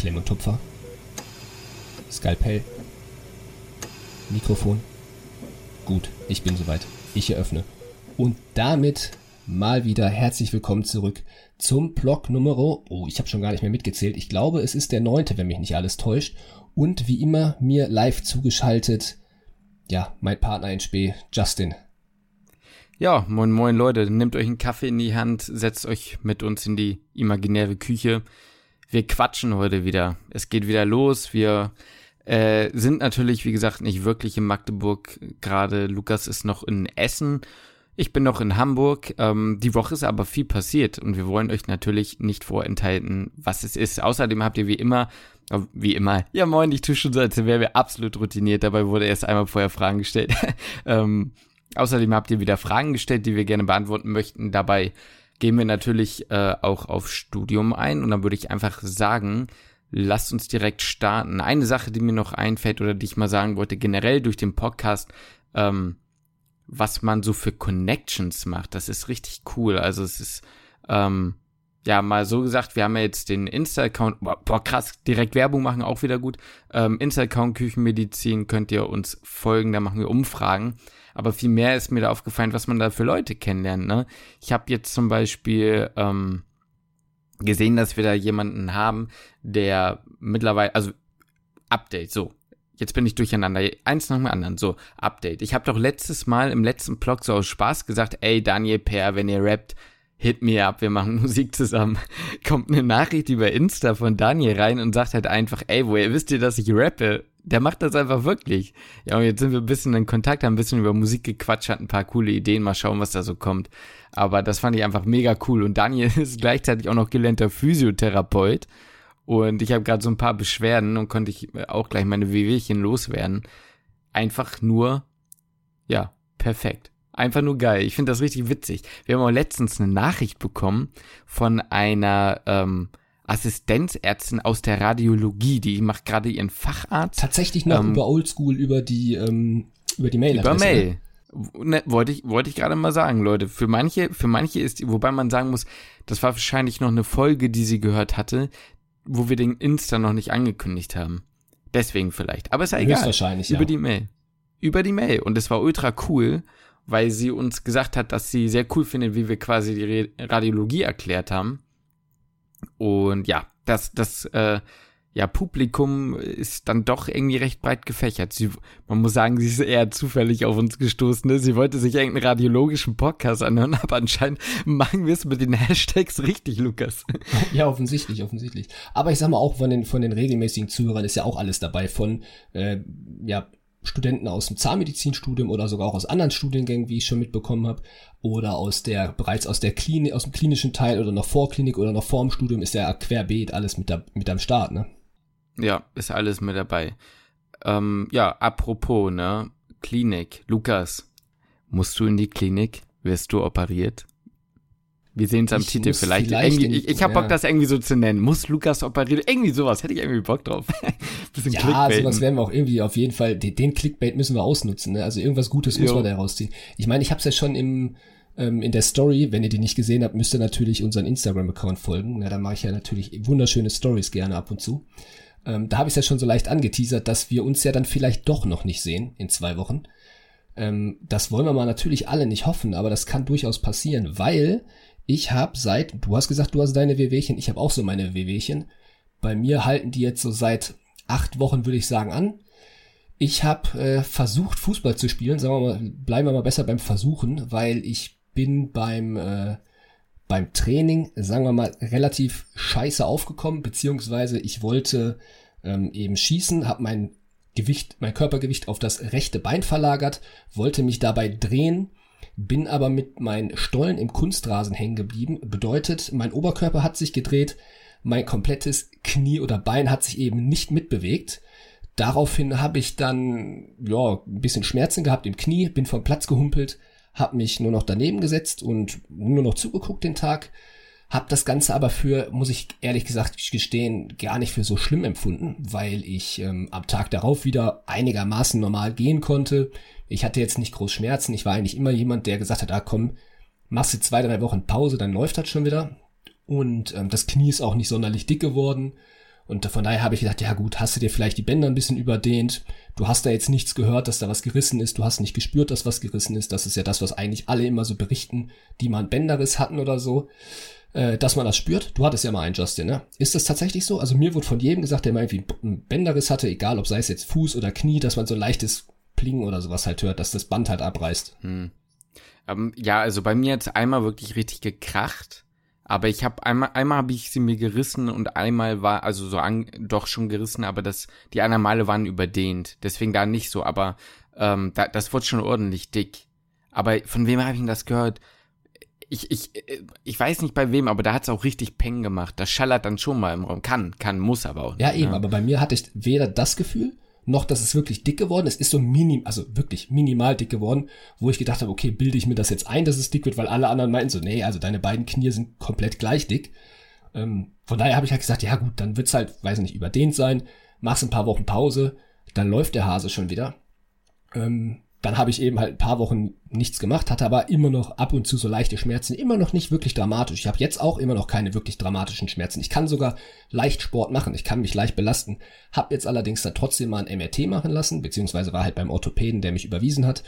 Klemm und Tupfer. Skalpell. Mikrofon. Gut, ich bin soweit. Ich eröffne. Und damit mal wieder herzlich willkommen zurück zum Blog Nummer, oh, ich habe schon gar nicht mehr mitgezählt. Ich glaube, es ist der neunte, wenn mich nicht alles täuscht. Und wie immer mir live zugeschaltet, ja, mein Partner in Spee, Justin. Ja, moin moin Leute, nehmt euch einen Kaffee in die Hand, setzt euch mit uns in die imaginäre Küche. Wir quatschen heute wieder. Es geht wieder los. Wir äh, sind natürlich, wie gesagt, nicht wirklich in Magdeburg. Gerade Lukas ist noch in Essen. Ich bin noch in Hamburg. Ähm, die Woche ist aber viel passiert und wir wollen euch natürlich nicht vorenthalten, was es ist. Außerdem habt ihr wie immer, äh, wie immer, ja moin, ich tue schon so, als wären wir absolut routiniert. Dabei wurde erst einmal vorher Fragen gestellt. ähm, außerdem habt ihr wieder Fragen gestellt, die wir gerne beantworten möchten. Dabei gehen wir natürlich äh, auch auf Studium ein und dann würde ich einfach sagen, lasst uns direkt starten. Eine Sache, die mir noch einfällt oder die ich mal sagen wollte, generell durch den Podcast, ähm, was man so für Connections macht, das ist richtig cool. Also es ist, ähm, ja, mal so gesagt, wir haben ja jetzt den Insta-Account, boah, krass, direkt Werbung machen, auch wieder gut. Ähm, Insta-Account Küchenmedizin könnt ihr uns folgen, da machen wir Umfragen. Aber viel mehr ist mir da aufgefallen, was man da für Leute kennenlernt. Ne? Ich habe jetzt zum Beispiel ähm, gesehen, dass wir da jemanden haben, der mittlerweile, also Update, so. Jetzt bin ich durcheinander. Eins nach dem anderen. So, Update. Ich habe doch letztes Mal im letzten Blog so aus Spaß gesagt, ey, Daniel Per, wenn ihr rappt, hit me up, wir machen Musik zusammen. Kommt eine Nachricht über Insta von Daniel rein und sagt halt einfach, ey, woher wisst ihr, dass ich rappe? Der macht das einfach wirklich. Ja, und jetzt sind wir ein bisschen in Kontakt, haben ein bisschen über Musik gequatscht, hatten ein paar coole Ideen, mal schauen, was da so kommt. Aber das fand ich einfach mega cool. Und Daniel ist gleichzeitig auch noch gelernter Physiotherapeut. Und ich habe gerade so ein paar Beschwerden und konnte ich auch gleich meine Wehwehchen loswerden. Einfach nur, ja, perfekt. Einfach nur geil. Ich finde das richtig witzig. Wir haben auch letztens eine Nachricht bekommen von einer ähm, Assistenzärztin aus der Radiologie, die macht gerade ihren Facharzt. Tatsächlich noch ähm, über Oldschool, über die, ähm, über die Mail. Über Mail. Ne, wollte ich, wollte ich gerade mal sagen, Leute. Für manche, für manche ist, wobei man sagen muss, das war wahrscheinlich noch eine Folge, die sie gehört hatte, wo wir den Insta noch nicht angekündigt haben. Deswegen vielleicht. Aber ist ja egal. Wahrscheinlich, ja. Über die Mail. Über die Mail. Und es war ultra cool, weil sie uns gesagt hat, dass sie sehr cool findet, wie wir quasi die Radiologie erklärt haben. Und ja, das, das, äh, ja, Publikum ist dann doch irgendwie recht breit gefächert. Sie, man muss sagen, sie ist eher zufällig auf uns gestoßen. Ne? Sie wollte sich irgendeinen radiologischen Podcast anhören, aber anscheinend machen wir es mit den Hashtags richtig, Lukas. Ja, offensichtlich, offensichtlich. Aber ich sag mal auch von den, von den regelmäßigen Zuhörern ist ja auch alles dabei. Von, äh, ja, Studenten aus dem Zahnmedizinstudium oder sogar auch aus anderen Studiengängen, wie ich schon mitbekommen habe, oder aus der bereits aus der Klinik, aus dem klinischen Teil oder noch Vorklinik oder noch vorm Studium ist ja querbeet alles mit, da, mit am Start, ne? Ja, ist alles mit dabei. Ähm, ja, apropos, ne? Klinik. Lukas, musst du in die Klinik? Wirst du operiert? Wir sehen es am Titel vielleicht. vielleicht ich ich habe Bock, das irgendwie so zu nennen. Muss Lukas operiert? Irgendwie sowas. Hätte ich irgendwie Bock drauf. Bisschen ja, Clickbaiten. sowas werden wir auch irgendwie auf jeden Fall, den, den Clickbait müssen wir ausnutzen. Ne? Also irgendwas Gutes jo. muss man da rausziehen. Ich meine, ich habe es ja schon im ähm, in der Story, wenn ihr die nicht gesehen habt, müsst ihr natürlich unseren Instagram-Account folgen. Na, da mache ich ja natürlich wunderschöne Stories gerne ab und zu. Ähm, da habe ich es ja schon so leicht angeteasert, dass wir uns ja dann vielleicht doch noch nicht sehen in zwei Wochen. Ähm, das wollen wir mal natürlich alle nicht hoffen, aber das kann durchaus passieren, weil ich habe seit, du hast gesagt, du hast deine Wehwehchen, ich habe auch so meine Wehwehchen. Bei mir halten die jetzt so seit acht Wochen, würde ich sagen, an. Ich habe äh, versucht, Fußball zu spielen. Sagen wir mal, bleiben wir mal besser beim Versuchen, weil ich bin beim äh, beim Training, sagen wir mal, relativ scheiße aufgekommen, beziehungsweise ich wollte ähm, eben schießen, habe mein Gewicht, mein Körpergewicht auf das rechte Bein verlagert, wollte mich dabei drehen, bin aber mit meinen Stollen im Kunstrasen hängen geblieben. Bedeutet, mein Oberkörper hat sich gedreht, mein komplettes Knie oder Bein hat sich eben nicht mitbewegt. Daraufhin habe ich dann ja ein bisschen Schmerzen gehabt im Knie, bin vom Platz gehumpelt, habe mich nur noch daneben gesetzt und nur noch zugeguckt den Tag. Hab das Ganze aber für, muss ich ehrlich gesagt gestehen, gar nicht für so schlimm empfunden, weil ich ähm, am Tag darauf wieder einigermaßen normal gehen konnte. Ich hatte jetzt nicht groß Schmerzen. Ich war eigentlich immer jemand, der gesagt hat, ah komm, machst du zwei, drei Wochen Pause, dann läuft das schon wieder. Und ähm, das Knie ist auch nicht sonderlich dick geworden. Und von daher habe ich gedacht, ja gut, hast du dir vielleicht die Bänder ein bisschen überdehnt. Du hast da jetzt nichts gehört, dass da was gerissen ist. Du hast nicht gespürt, dass was gerissen ist. Das ist ja das, was eigentlich alle immer so berichten, die mal einen Bänderriss hatten oder so. Äh, dass man das spürt. Du hattest ja mal einen, Justin, ne? Ist das tatsächlich so? Also mir wurde von jedem gesagt, der mal irgendwie einen Bänderriss hatte, egal ob sei es jetzt Fuß oder Knie, dass man so ein leichtes Plingen oder sowas halt hört, dass das Band halt abreißt. Hm. Ähm, ja, also bei mir jetzt einmal wirklich richtig gekracht. Aber ich habe einmal, einmal habe ich sie mir gerissen und einmal war, also so an, doch schon gerissen, aber das, die anderen Male waren überdehnt. Deswegen da nicht so, aber ähm, da, das wurde schon ordentlich dick. Aber von wem habe ich denn das gehört? Ich, ich, ich weiß nicht bei wem, aber da hat es auch richtig Peng gemacht. Das schallert dann schon mal im Raum. Kann, kann, muss aber auch. Nicht, ja, eben, ne? aber bei mir hatte ich weder das Gefühl, noch, dass es wirklich dick geworden ist. Es ist so minim, also wirklich minimal dick geworden, wo ich gedacht habe, okay, bilde ich mir das jetzt ein, dass es dick wird, weil alle anderen meinten so, nee, also deine beiden Knie sind komplett gleich dick. Ähm, von daher habe ich halt gesagt, ja gut, dann wird's halt, weiß nicht, überdehnt sein, machst ein paar Wochen Pause, dann läuft der Hase schon wieder. Ähm, dann habe ich eben halt ein paar Wochen nichts gemacht, hatte aber immer noch ab und zu so leichte Schmerzen, immer noch nicht wirklich dramatisch. Ich habe jetzt auch immer noch keine wirklich dramatischen Schmerzen. Ich kann sogar leicht Sport machen, ich kann mich leicht belasten. Hab jetzt allerdings dann trotzdem mal ein MRT machen lassen, beziehungsweise war halt beim Orthopäden, der mich überwiesen hat.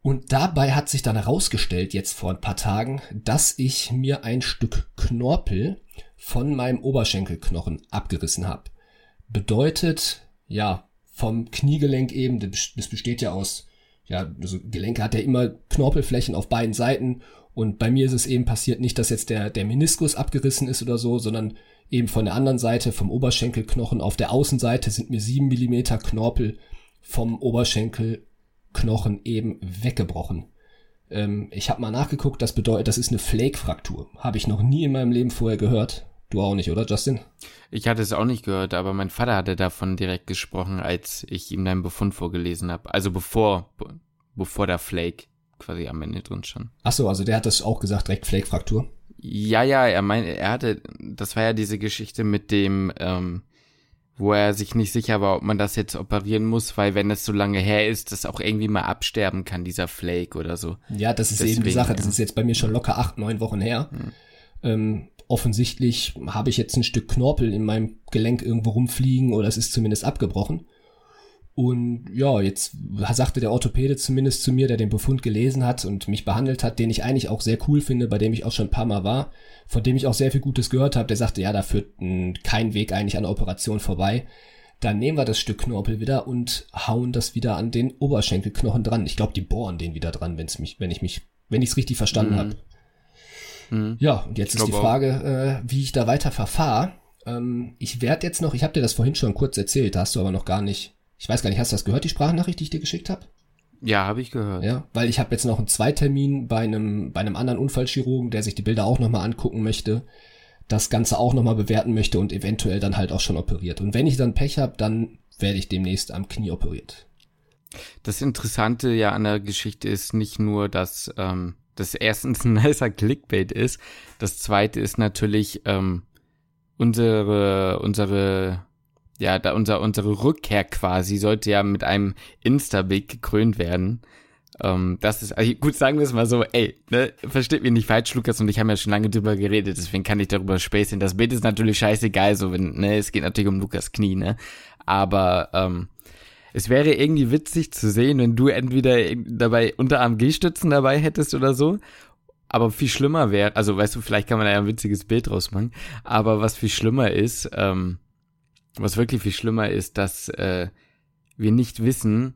Und dabei hat sich dann herausgestellt, jetzt vor ein paar Tagen, dass ich mir ein Stück Knorpel von meinem Oberschenkelknochen abgerissen habe. Bedeutet, ja, vom Kniegelenk eben, das besteht ja aus ja, also Gelenke hat ja immer Knorpelflächen auf beiden Seiten und bei mir ist es eben passiert nicht, dass jetzt der, der Meniskus abgerissen ist oder so, sondern eben von der anderen Seite, vom Oberschenkelknochen auf der Außenseite sind mir sieben Millimeter Knorpel vom Oberschenkelknochen eben weggebrochen. Ähm, ich habe mal nachgeguckt, das bedeutet, das ist eine Flake-Fraktur. Habe ich noch nie in meinem Leben vorher gehört. Du auch nicht, oder Justin? Ich hatte es auch nicht gehört, aber mein Vater hatte davon direkt gesprochen, als ich ihm deinen Befund vorgelesen habe. Also bevor, bevor der Flake quasi am Ende drin stand. Ach so, also der hat das auch gesagt, direkt Flake-Fraktur? Ja, ja, er meinte, er hatte, das war ja diese Geschichte mit dem, ähm, wo er sich nicht sicher war, ob man das jetzt operieren muss, weil wenn es so lange her ist, das auch irgendwie mal absterben kann, dieser Flake oder so. Ja, das ist Deswegen, eben die Sache. Das ja. ist jetzt bei mir schon locker acht, neun Wochen her. Hm. Ähm, offensichtlich habe ich jetzt ein Stück Knorpel in meinem Gelenk irgendwo rumfliegen oder es ist zumindest abgebrochen. Und ja, jetzt sagte der Orthopäde zumindest zu mir, der den Befund gelesen hat und mich behandelt hat, den ich eigentlich auch sehr cool finde, bei dem ich auch schon ein paar Mal war, von dem ich auch sehr viel Gutes gehört habe, der sagte, ja, da führt kein Weg eigentlich an der Operation vorbei. Dann nehmen wir das Stück Knorpel wieder und hauen das wieder an den Oberschenkelknochen dran. Ich glaube, die bohren den wieder dran, wenn's mich, wenn ich mich, wenn ich es richtig verstanden mhm. habe. Mhm. Ja, und jetzt ist die Frage, äh, wie ich da weiter verfahre. Ähm, ich werde jetzt noch, ich habe dir das vorhin schon kurz erzählt, da hast du aber noch gar nicht, ich weiß gar nicht, hast du das gehört, die Sprachnachricht, die ich dir geschickt habe? Ja, habe ich gehört. Ja, weil ich habe jetzt noch einen Zweitermin bei einem, bei einem anderen Unfallchirurgen, der sich die Bilder auch nochmal angucken möchte, das Ganze auch nochmal bewerten möchte und eventuell dann halt auch schon operiert. Und wenn ich dann Pech habe, dann werde ich demnächst am Knie operiert. Das Interessante ja an der Geschichte ist nicht nur, dass ähm, das erstens ein nicer Clickbait ist. Das zweite ist natürlich ähm, unsere, unsere, ja, da unser, unsere Rückkehr quasi sollte ja mit einem Insta-Big gekrönt werden. Ähm, das ist, also gut, sagen wir es mal so, ey, ne, versteht mich nicht falsch, Lukas und ich haben ja schon lange drüber geredet, deswegen kann ich darüber späßen. Das Bild ist natürlich scheißegal, so wenn, ne, es geht natürlich um Lukas Knie, ne, aber, ähm, es wäre irgendwie witzig zu sehen, wenn du entweder dabei Unterarm G-Stützen dabei hättest oder so. Aber viel schlimmer wäre, also weißt du, vielleicht kann man da ja ein witziges Bild draus machen. Aber was viel schlimmer ist, ähm, was wirklich viel schlimmer ist, dass äh, wir nicht wissen,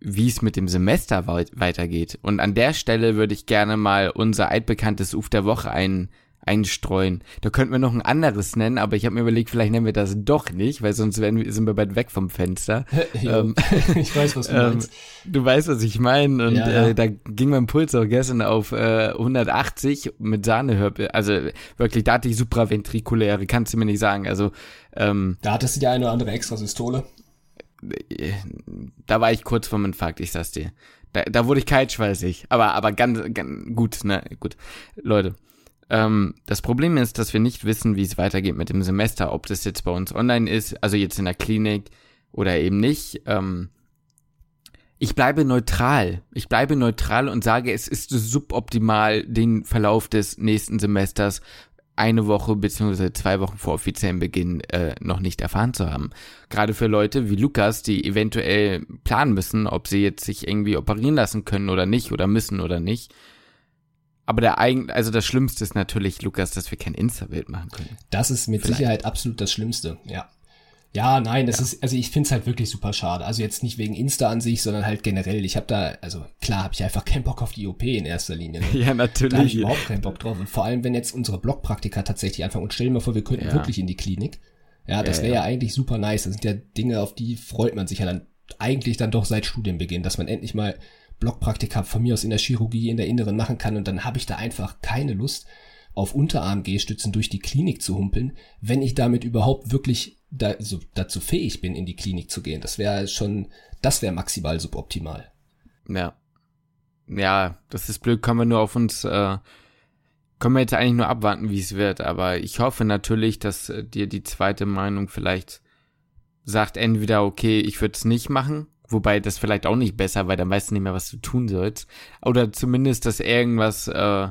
wie es mit dem Semester weitergeht. Und an der Stelle würde ich gerne mal unser altbekanntes Uf der Woche ein, einstreuen. Da könnten wir noch ein anderes nennen, aber ich habe mir überlegt, vielleicht nennen wir das doch nicht, weil sonst werden wir, sind wir bald weg vom Fenster. ähm, ich weiß, was du ähm, meinst. Du weißt, was ich meine. Und ja, ja. Äh, da ging mein Puls auch gestern auf äh, 180 mit Sahnehörbe. Also wirklich, da hatte ich supraventrikuläre, kannst du mir nicht sagen. Also ähm, Da hattest du die eine oder andere Extrasystole. Äh, da war ich kurz vorm Infarkt, ich sag's dir. Da, da wurde ich kaltschweißig. Aber, aber ganz, ganz gut, ne? Gut. Leute. Ähm, das Problem ist, dass wir nicht wissen, wie es weitergeht mit dem Semester, ob das jetzt bei uns online ist, also jetzt in der Klinik oder eben nicht. Ähm, ich bleibe neutral. Ich bleibe neutral und sage, es ist suboptimal, den Verlauf des nächsten Semesters eine Woche beziehungsweise zwei Wochen vor offiziellem Beginn äh, noch nicht erfahren zu haben. Gerade für Leute wie Lukas, die eventuell planen müssen, ob sie jetzt sich irgendwie operieren lassen können oder nicht oder müssen oder nicht. Aber der eigen, also das Schlimmste ist natürlich, Lukas, dass wir kein Insta-Bild machen können. Das ist mit Vielleicht. Sicherheit absolut das Schlimmste, ja. Ja, nein, das ja. ist, also ich find's halt wirklich super schade. Also jetzt nicht wegen Insta an sich, sondern halt generell. Ich habe da, also klar habe ich einfach keinen Bock auf die OP in erster Linie. Ne? Ja, natürlich. Da habe ich überhaupt keinen Bock drauf. Und vor allem, wenn jetzt unsere Blockpraktika tatsächlich anfangen und stellen wir vor, wir könnten ja. wirklich in die Klinik. Ja, das wäre ja, ja. eigentlich super nice. Das sind ja Dinge, auf die freut man sich ja dann eigentlich dann doch seit Studienbeginn, dass man endlich mal Blockpraktika von mir aus in der Chirurgie, in der Inneren machen kann und dann habe ich da einfach keine Lust, auf Unterarm-G-Stützen durch die Klinik zu humpeln, wenn ich damit überhaupt wirklich da, so, dazu fähig bin, in die Klinik zu gehen. Das wäre schon, das wäre maximal suboptimal. Ja. Ja, das ist blöd, können wir nur auf uns, äh, können wir jetzt eigentlich nur abwarten, wie es wird. Aber ich hoffe natürlich, dass äh, dir die zweite Meinung vielleicht sagt, entweder, okay, ich würde es nicht machen, wobei das vielleicht auch nicht besser, weil dann weißt du nicht mehr, was du tun sollst. Oder zumindest, dass irgendwas äh,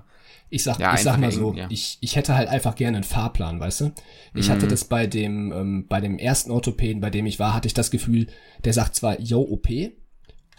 ich sag, ja, ich sag mal so, ja. ich, ich hätte halt einfach gerne einen Fahrplan, weißt du? Ich mhm. hatte das bei dem, ähm, bei dem ersten Orthopäden, bei dem ich war, hatte ich das Gefühl, der sagt zwar, yo, OP,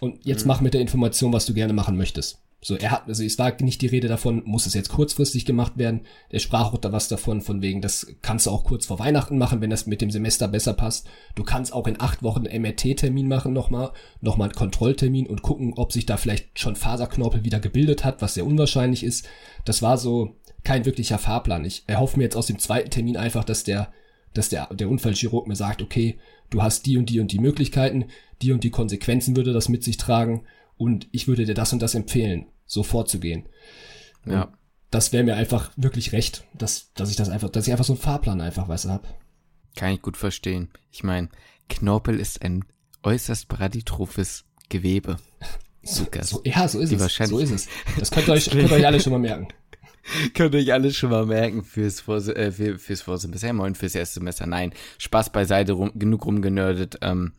und jetzt mhm. mach mit der Information, was du gerne machen möchtest. So, er hat, also es war nicht die Rede davon, muss es jetzt kurzfristig gemacht werden. Er sprach auch da was davon, von wegen, das kannst du auch kurz vor Weihnachten machen, wenn das mit dem Semester besser passt. Du kannst auch in acht Wochen einen MRT-Termin machen nochmal, nochmal einen Kontrolltermin und gucken, ob sich da vielleicht schon Faserknorpel wieder gebildet hat, was sehr unwahrscheinlich ist. Das war so kein wirklicher Fahrplan. Ich erhoffe mir jetzt aus dem zweiten Termin einfach, dass der, dass der, der Unfallchirurg mir sagt, okay, du hast die und die und die Möglichkeiten, die und die Konsequenzen würde das mit sich tragen und ich würde dir das und das empfehlen so vorzugehen. Ja. das wäre mir einfach wirklich recht, dass, dass ich das einfach, dass ich einfach so einen Fahrplan einfach, weißt du, hab. Kann ich gut verstehen. Ich meine, Knorpel ist ein äußerst paraditrophes Gewebe. Lukas. So, ja, so ist es. So ist es. Das könnt ihr euch, könnt ihr euch alle schon mal merken. könnt ihr euch alle schon mal merken fürs, Vors äh, für, fürs Vorsemester, moin, fürs erste Semester. Nein, Spaß beiseite, rum, genug rumgenördet. Ähm,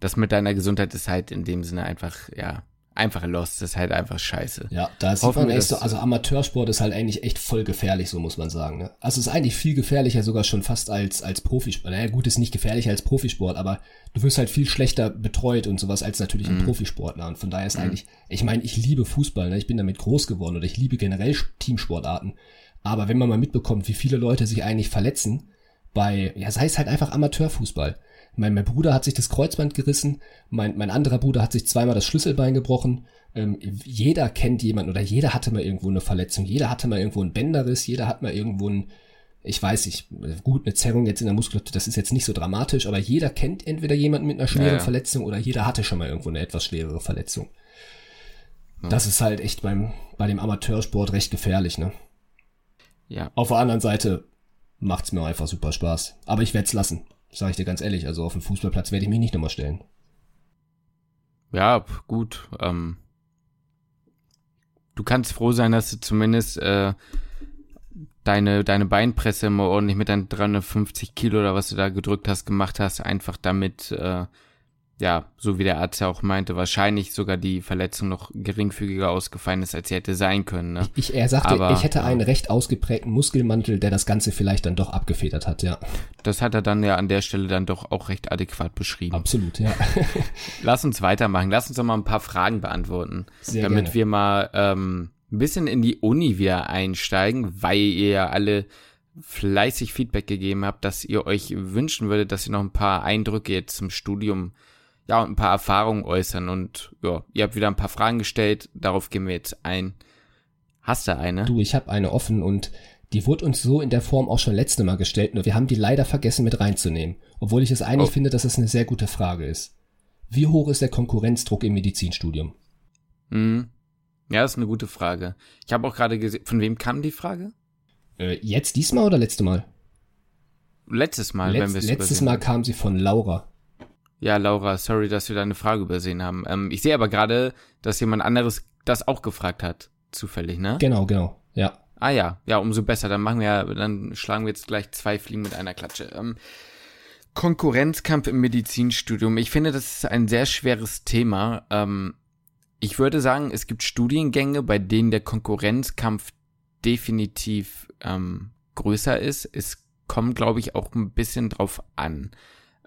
das mit deiner Gesundheit ist halt in dem Sinne einfach, ja, einfach lost, das ist halt einfach scheiße. Ja, da sieht man echt so, also Amateursport ist halt eigentlich echt voll gefährlich, so muss man sagen. Ne? Also es ist eigentlich viel gefährlicher sogar schon fast als, als Profisport. Naja, gut, ist nicht gefährlicher als Profisport, aber du wirst halt viel schlechter betreut und sowas als natürlich ein mhm. Profisportler. Und von daher ist mhm. eigentlich, ich meine, ich liebe Fußball, ne? ich bin damit groß geworden oder ich liebe generell Teamsportarten. Aber wenn man mal mitbekommt, wie viele Leute sich eigentlich verletzen, bei, ja, sei es halt einfach Amateurfußball. Mein, mein Bruder hat sich das Kreuzband gerissen, mein, mein anderer Bruder hat sich zweimal das Schlüsselbein gebrochen. Ähm, jeder kennt jemanden oder jeder hatte mal irgendwo eine Verletzung, jeder hatte mal irgendwo einen Bänderriss, jeder hat mal irgendwo ein, ich weiß nicht, gut, eine Zerrung jetzt in der Muskulatur, das ist jetzt nicht so dramatisch, aber jeder kennt entweder jemanden mit einer schweren ja, ja. Verletzung oder jeder hatte schon mal irgendwo eine etwas schwerere Verletzung. Ja. Das ist halt echt beim, bei dem Amateursport recht gefährlich, ne? Ja. Auf der anderen Seite macht's mir einfach super Spaß. Aber ich werde es lassen. Sag ich dir ganz ehrlich, also auf dem Fußballplatz werde ich mich nicht nochmal stellen. Ja, gut. Ähm, du kannst froh sein, dass du zumindest äh, deine, deine Beinpresse immer ordentlich mit deinen 350 Kilo oder was du da gedrückt hast, gemacht hast, einfach damit äh, ja, so wie der Arzt ja auch meinte, wahrscheinlich sogar die Verletzung noch geringfügiger ausgefallen ist, als sie hätte sein können. Ne? Ich, er sagte, Aber, ich hätte einen recht ausgeprägten Muskelmantel, der das Ganze vielleicht dann doch abgefedert hat, ja. Das hat er dann ja an der Stelle dann doch auch recht adäquat beschrieben. Absolut, ja. Lass uns weitermachen. Lass uns doch mal ein paar Fragen beantworten, Sehr damit gerne. wir mal ähm, ein bisschen in die Uni wieder einsteigen, weil ihr ja alle fleißig Feedback gegeben habt, dass ihr euch wünschen würdet, dass ihr noch ein paar Eindrücke jetzt zum Studium ja, und ein paar Erfahrungen äußern. Und ja, ihr habt wieder ein paar Fragen gestellt, darauf gehen wir jetzt ein. Hast du eine? Du, ich habe eine offen und die wurde uns so in der Form auch schon letzte Mal gestellt, nur wir haben die leider vergessen mit reinzunehmen. Obwohl ich es eigentlich oh. finde, dass es eine sehr gute Frage ist. Wie hoch ist der Konkurrenzdruck im Medizinstudium? Hm. Ja, das ist eine gute Frage. Ich habe auch gerade gesehen, von wem kam die Frage? Äh, jetzt diesmal oder letzte Mal? Letztes Mal, Letz, wenn wir es Letztes Mal kam sie von Laura. Ja, Laura, sorry, dass wir deine Frage übersehen haben. Ähm, ich sehe aber gerade, dass jemand anderes das auch gefragt hat. Zufällig, ne? Genau, genau. Ja. Ah ja, ja, umso besser. Dann machen wir, dann schlagen wir jetzt gleich zwei Fliegen mit einer Klatsche. Ähm, Konkurrenzkampf im Medizinstudium. Ich finde, das ist ein sehr schweres Thema. Ähm, ich würde sagen, es gibt Studiengänge, bei denen der Konkurrenzkampf definitiv ähm, größer ist. Es kommt, glaube ich, auch ein bisschen drauf an.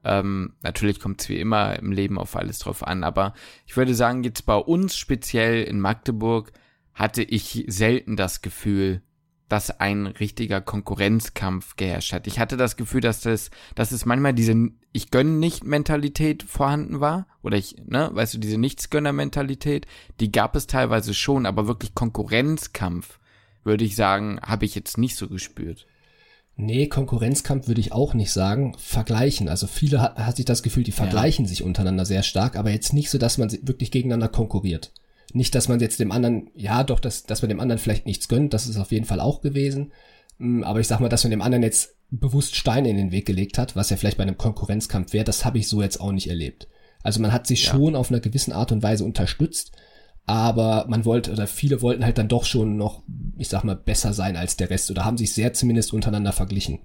Ähm, natürlich kommt es wie immer im Leben auf alles drauf an, aber ich würde sagen, jetzt bei uns speziell in Magdeburg hatte ich selten das Gefühl, dass ein richtiger Konkurrenzkampf geherrscht hat. Ich hatte das Gefühl, dass das, dass es manchmal diese ich gönne nicht Mentalität vorhanden war oder ich, ne, weißt du, diese Nichtsgönner-Mentalität, die gab es teilweise schon, aber wirklich Konkurrenzkampf, würde ich sagen, habe ich jetzt nicht so gespürt. Nee, Konkurrenzkampf würde ich auch nicht sagen. Vergleichen. Also viele hat, hat sich das Gefühl, die vergleichen ja. sich untereinander sehr stark, aber jetzt nicht so, dass man wirklich gegeneinander konkurriert. Nicht, dass man jetzt dem anderen, ja doch, dass, dass man dem anderen vielleicht nichts gönnt, das ist auf jeden Fall auch gewesen. Mm, aber ich sag mal, dass man dem anderen jetzt bewusst Steine in den Weg gelegt hat, was ja vielleicht bei einem Konkurrenzkampf wäre, das habe ich so jetzt auch nicht erlebt. Also man hat sich ja. schon auf einer gewissen Art und Weise unterstützt, aber man wollte, oder viele wollten halt dann doch schon noch, ich sag mal, besser sein als der Rest oder haben sich sehr zumindest untereinander verglichen.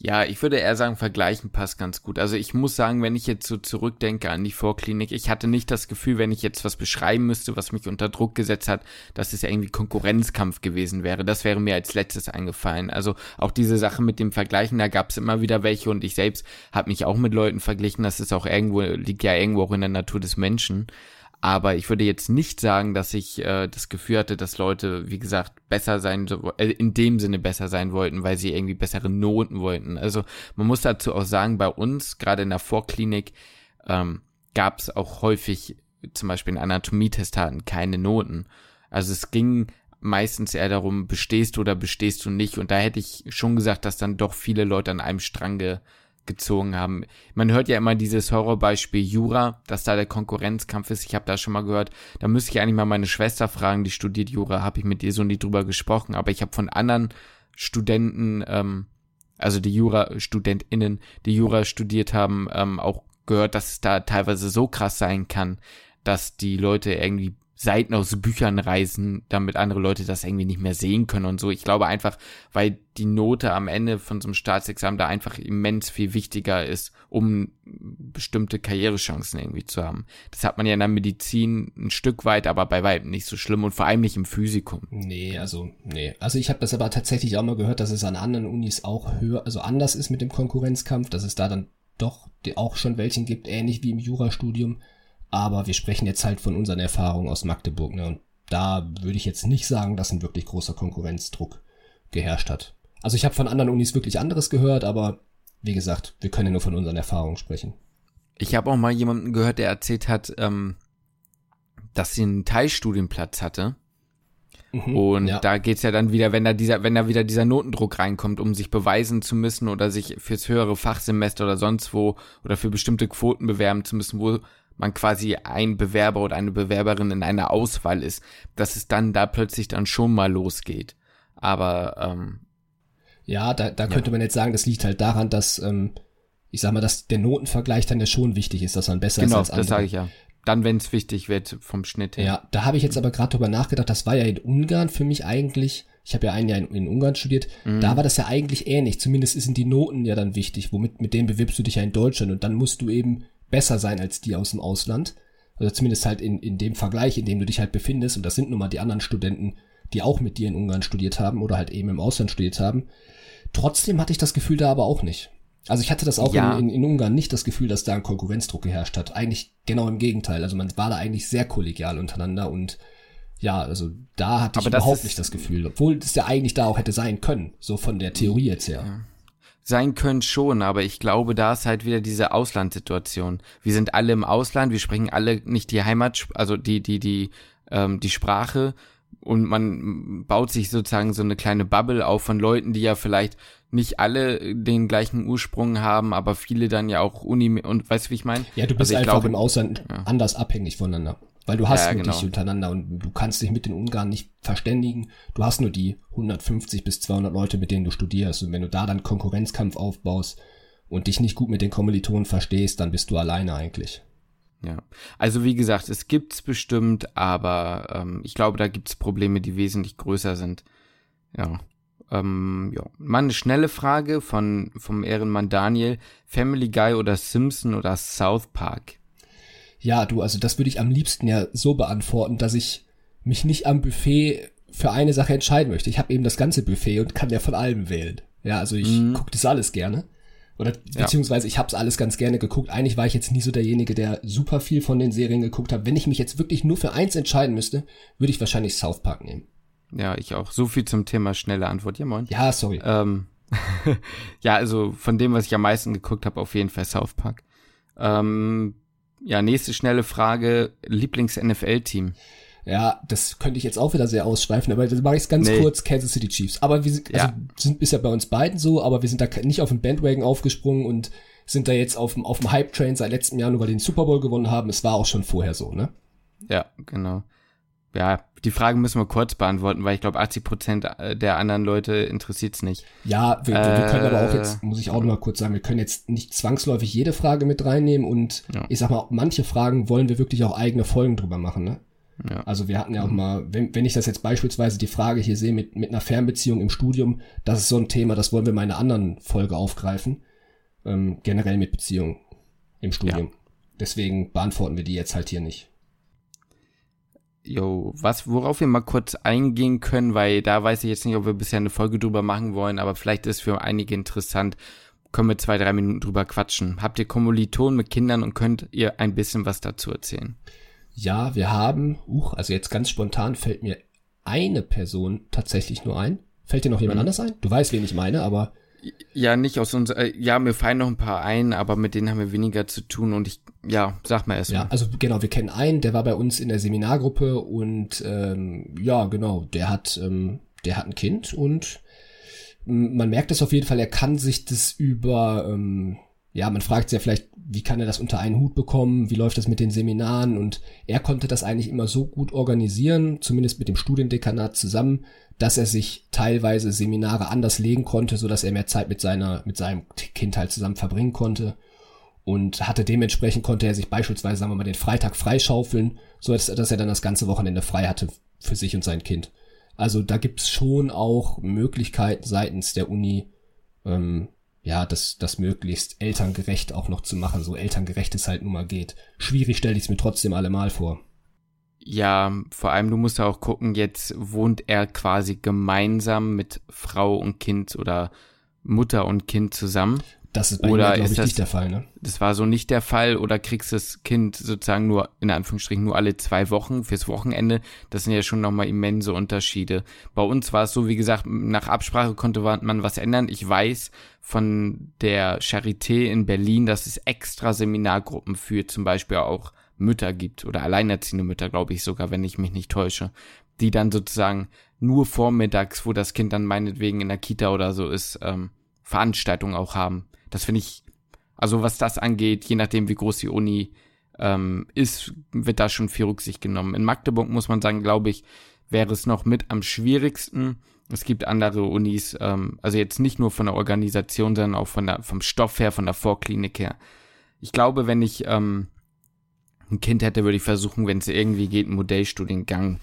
Ja, ich würde eher sagen, vergleichen passt ganz gut. Also ich muss sagen, wenn ich jetzt so zurückdenke an die Vorklinik, ich hatte nicht das Gefühl, wenn ich jetzt was beschreiben müsste, was mich unter Druck gesetzt hat, dass es irgendwie Konkurrenzkampf gewesen wäre. Das wäre mir als letztes eingefallen. Also auch diese Sache mit dem Vergleichen, da gab es immer wieder welche und ich selbst habe mich auch mit Leuten verglichen. Das ist auch irgendwo, liegt ja irgendwo auch in der Natur des Menschen. Aber ich würde jetzt nicht sagen, dass ich äh, das Gefühl hatte, dass Leute, wie gesagt, besser sein, äh, in dem Sinne besser sein wollten, weil sie irgendwie bessere Noten wollten. Also man muss dazu auch sagen, bei uns, gerade in der Vorklinik, ähm, gab es auch häufig, zum Beispiel in Anatomietestaten, keine Noten. Also es ging meistens eher darum, bestehst du oder bestehst du nicht. Und da hätte ich schon gesagt, dass dann doch viele Leute an einem Strang gezogen haben. Man hört ja immer dieses Horrorbeispiel Jura, dass da der Konkurrenzkampf ist. Ich habe da schon mal gehört. Da müsste ich eigentlich mal meine Schwester fragen, die studiert Jura, habe ich mit ihr so nie drüber gesprochen. Aber ich habe von anderen Studenten, ähm, also die Jura-StudentInnen, die Jura studiert haben, ähm, auch gehört, dass es da teilweise so krass sein kann, dass die Leute irgendwie Seiten aus Büchern reisen, damit andere Leute das irgendwie nicht mehr sehen können und so. Ich glaube einfach, weil die Note am Ende von so einem Staatsexamen da einfach immens viel wichtiger ist, um bestimmte Karrierechancen irgendwie zu haben. Das hat man ja in der Medizin ein Stück weit, aber bei weitem nicht so schlimm und vor allem nicht im Physikum. Nee, also, nee. Also ich habe das aber tatsächlich auch mal gehört, dass es an anderen Unis auch höher, also anders ist mit dem Konkurrenzkampf, dass es da dann doch auch schon welchen gibt, ähnlich wie im Jurastudium, aber wir sprechen jetzt halt von unseren Erfahrungen aus Magdeburg. Ne? Und da würde ich jetzt nicht sagen, dass ein wirklich großer Konkurrenzdruck geherrscht hat. Also ich habe von anderen Unis wirklich anderes gehört, aber wie gesagt, wir können ja nur von unseren Erfahrungen sprechen. Ich habe auch mal jemanden gehört, der erzählt hat, ähm, dass sie einen Teilstudienplatz hatte. Mhm, und ja. da geht's ja dann wieder, wenn da dieser, wenn da wieder dieser Notendruck reinkommt, um sich beweisen zu müssen oder sich fürs höhere Fachsemester oder sonst wo oder für bestimmte Quoten bewerben zu müssen, wo man quasi ein Bewerber oder eine Bewerberin in einer Auswahl ist, dass es dann da plötzlich dann schon mal losgeht. Aber ähm, ja, da, da könnte ja. man jetzt sagen, das liegt halt daran, dass ähm, ich sag mal, dass der Notenvergleich dann ja schon wichtig ist, dass man besser genau, ist als andere. Genau, das sage ich ja. Dann, wenn es wichtig wird vom Schnitt her. Ja, da habe ich jetzt aber gerade drüber nachgedacht, das war ja in Ungarn für mich eigentlich, ich habe ja ein Jahr in, in Ungarn studiert, mhm. da war das ja eigentlich ähnlich. Zumindest sind die Noten ja dann wichtig, womit mit denen bewirbst du dich ja in Deutschland und dann musst du eben besser sein als die aus dem Ausland. Also zumindest halt in, in dem Vergleich, in dem du dich halt befindest. Und das sind nun mal die anderen Studenten, die auch mit dir in Ungarn studiert haben oder halt eben im Ausland studiert haben. Trotzdem hatte ich das Gefühl da aber auch nicht. Also ich hatte das auch ja. in, in, in Ungarn nicht das Gefühl, dass da ein Konkurrenzdruck geherrscht hat. Eigentlich genau im Gegenteil. Also man war da eigentlich sehr kollegial untereinander und ja, also da hatte ich aber überhaupt nicht das Gefühl, obwohl es ja eigentlich da auch hätte sein können, so von der Theorie jetzt her. Ja sein können schon, aber ich glaube, da ist halt wieder diese Auslandssituation. Wir sind alle im Ausland, wir sprechen alle nicht die Heimat, also die, die, die, ähm, die Sprache und man baut sich sozusagen so eine kleine Bubble auf von Leuten, die ja vielleicht nicht alle den gleichen Ursprung haben, aber viele dann ja auch Uni und weißt du, wie ich meine? Ja, du bist also einfach glaube, im Ausland ja. anders abhängig voneinander. Weil du hast ja, genau. dich untereinander und du kannst dich mit den Ungarn nicht verständigen. Du hast nur die 150 bis 200 Leute, mit denen du studierst. Und wenn du da dann Konkurrenzkampf aufbaust und dich nicht gut mit den Kommilitonen verstehst, dann bist du alleine eigentlich. Ja, also wie gesagt, es gibt's bestimmt, aber ähm, ich glaube, da gibt's Probleme, die wesentlich größer sind. Ja. Ähm, ja. Mal eine schnelle Frage von vom Ehrenmann Daniel: Family Guy oder Simpson oder South Park? Ja, du, also das würde ich am liebsten ja so beantworten, dass ich mich nicht am Buffet für eine Sache entscheiden möchte. Ich habe eben das ganze Buffet und kann ja von allem wählen. Ja, also ich mhm. gucke das alles gerne. Oder beziehungsweise ich habe es alles ganz gerne geguckt. Eigentlich war ich jetzt nie so derjenige, der super viel von den Serien geguckt hat. Wenn ich mich jetzt wirklich nur für eins entscheiden müsste, würde ich wahrscheinlich South Park nehmen. Ja, ich auch. So viel zum Thema schnelle Antwort. Ja, moin. Ja, sorry. Ähm, ja, also von dem, was ich am meisten geguckt habe, auf jeden Fall South Park. Ähm, ja, nächste schnelle Frage. Lieblings-NFL-Team. Ja, das könnte ich jetzt auch wieder sehr ausschweifen, aber das mache ich ganz nee. kurz, Kansas City Chiefs. Aber wir sind, also ja. sind bisher bei uns beiden so, aber wir sind da nicht auf den Bandwagon aufgesprungen und sind da jetzt auf dem, auf dem Hype-Train seit letztem Jahr, nur weil den Super Bowl gewonnen haben. Es war auch schon vorher so, ne? Ja, genau. Ja, die Frage müssen wir kurz beantworten, weil ich glaube, 80 Prozent der anderen Leute interessiert's nicht. Ja, wir, äh, wir, können aber auch jetzt, muss ich auch noch mal kurz sagen, wir können jetzt nicht zwangsläufig jede Frage mit reinnehmen und ja. ich sag mal, manche Fragen wollen wir wirklich auch eigene Folgen drüber machen, ne? Ja. Also wir hatten ja auch mal, wenn, wenn ich das jetzt beispielsweise die Frage hier sehe mit, mit einer Fernbeziehung im Studium, das ist so ein Thema, das wollen wir mal in einer anderen Folge aufgreifen. Ähm, generell mit Beziehungen im Studium. Ja. Deswegen beantworten wir die jetzt halt hier nicht. Jo, was, worauf wir mal kurz eingehen können, weil da weiß ich jetzt nicht, ob wir bisher eine Folge drüber machen wollen, aber vielleicht ist für einige interessant, können wir zwei, drei Minuten drüber quatschen. Habt ihr Kommilitonen mit Kindern und könnt ihr ein bisschen was dazu erzählen? Ja, wir haben, uh, also jetzt ganz spontan fällt mir eine Person tatsächlich nur ein. Fällt dir noch jemand mhm. anders ein? Du weißt, wen ich meine, aber. Ja, nicht aus uns, äh, ja, mir fallen noch ein paar ein, aber mit denen haben wir weniger zu tun und ich, ja, sag mal erst mal. Ja, also genau, wir kennen einen, der war bei uns in der Seminargruppe und ähm, ja, genau, der hat, ähm, der hat ein Kind und man merkt es auf jeden Fall, er kann sich das über, ähm, ja, man fragt sich ja vielleicht, wie kann er das unter einen Hut bekommen, wie läuft das mit den Seminaren? Und er konnte das eigentlich immer so gut organisieren, zumindest mit dem Studiendekanat zusammen, dass er sich teilweise Seminare anders legen konnte, so dass er mehr Zeit mit seiner, mit seinem Kind halt zusammen verbringen konnte und hatte dementsprechend konnte er sich beispielsweise, sagen wir mal, den Freitag freischaufeln, so dass, dass er dann das ganze Wochenende frei hatte für sich und sein Kind. Also da gibt's schon auch Möglichkeiten seitens der Uni, ähm, ja, das, das möglichst elterngerecht auch noch zu machen, so elterngerecht es halt nun mal geht. Schwierig stelle ich es mir trotzdem allemal vor. Ja, vor allem du musst ja auch gucken, jetzt wohnt er quasi gemeinsam mit Frau und Kind oder Mutter und Kind zusammen. Das ist bei oder ihm, glaube ich, das, nicht der Fall, ne? Das war so nicht der Fall oder kriegst das Kind sozusagen nur, in Anführungsstrichen, nur alle zwei Wochen fürs Wochenende. Das sind ja schon nochmal immense Unterschiede. Bei uns war es so, wie gesagt, nach Absprache konnte man was ändern. Ich weiß von der Charité in Berlin, dass es extra Seminargruppen für zum Beispiel auch Mütter gibt oder alleinerziehende Mütter, glaube ich sogar, wenn ich mich nicht täusche, die dann sozusagen nur vormittags, wo das Kind dann meinetwegen in der Kita oder so ist, ähm, Veranstaltungen auch haben das finde ich, also was das angeht, je nachdem wie groß die Uni ähm, ist, wird da schon viel Rücksicht genommen. In Magdeburg muss man sagen, glaube ich, wäre es noch mit am schwierigsten. Es gibt andere Unis, ähm, also jetzt nicht nur von der Organisation, sondern auch von der, vom Stoff her, von der Vorklinik her. Ich glaube, wenn ich ähm, ein Kind hätte, würde ich versuchen, wenn es irgendwie geht, einen Modellstudiengang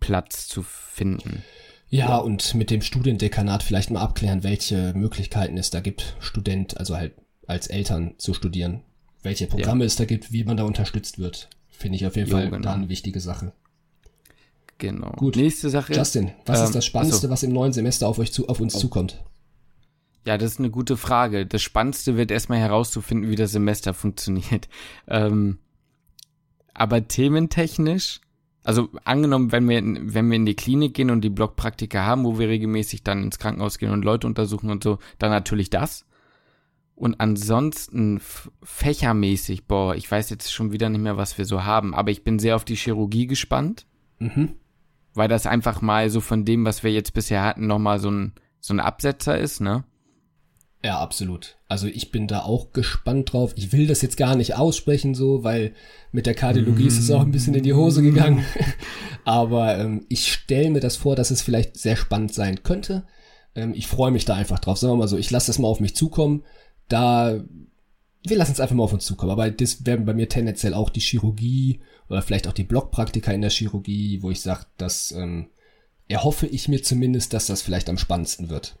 Platz zu finden. Ja, und mit dem Studiendekanat vielleicht mal abklären, welche Möglichkeiten es da gibt, Student, also halt als Eltern zu studieren. Welche Programme ja. es da gibt, wie man da unterstützt wird. Finde ich auf jeden jo, Fall genau. da eine wichtige Sache. Genau. Gut. Nächste Sache. Justin, was ähm, ist das Spannendste, achso. was im neuen Semester auf euch zu, auf uns oh. zukommt? Ja, das ist eine gute Frage. Das Spannendste wird erstmal herauszufinden, wie das Semester funktioniert. Ähm, aber thementechnisch also angenommen, wenn wir, wenn wir in die Klinik gehen und die Blockpraktika haben, wo wir regelmäßig dann ins Krankenhaus gehen und Leute untersuchen und so, dann natürlich das. Und ansonsten fächermäßig, boah, ich weiß jetzt schon wieder nicht mehr, was wir so haben, aber ich bin sehr auf die Chirurgie gespannt. Mhm. Weil das einfach mal so von dem, was wir jetzt bisher hatten, nochmal so ein, so ein Absetzer ist, ne? Ja, absolut. Also ich bin da auch gespannt drauf. Ich will das jetzt gar nicht aussprechen so, weil mit der Kardiologie ist es auch ein bisschen in die Hose gegangen. Aber ähm, ich stelle mir das vor, dass es vielleicht sehr spannend sein könnte. Ähm, ich freue mich da einfach drauf. Sagen wir mal so, ich lasse das mal auf mich zukommen. Da, wir lassen es einfach mal auf uns zukommen. Aber das werden bei mir tendenziell auch die Chirurgie oder vielleicht auch die Blockpraktika in der Chirurgie, wo ich sage, dass ähm, erhoffe ich mir zumindest, dass das vielleicht am spannendsten wird.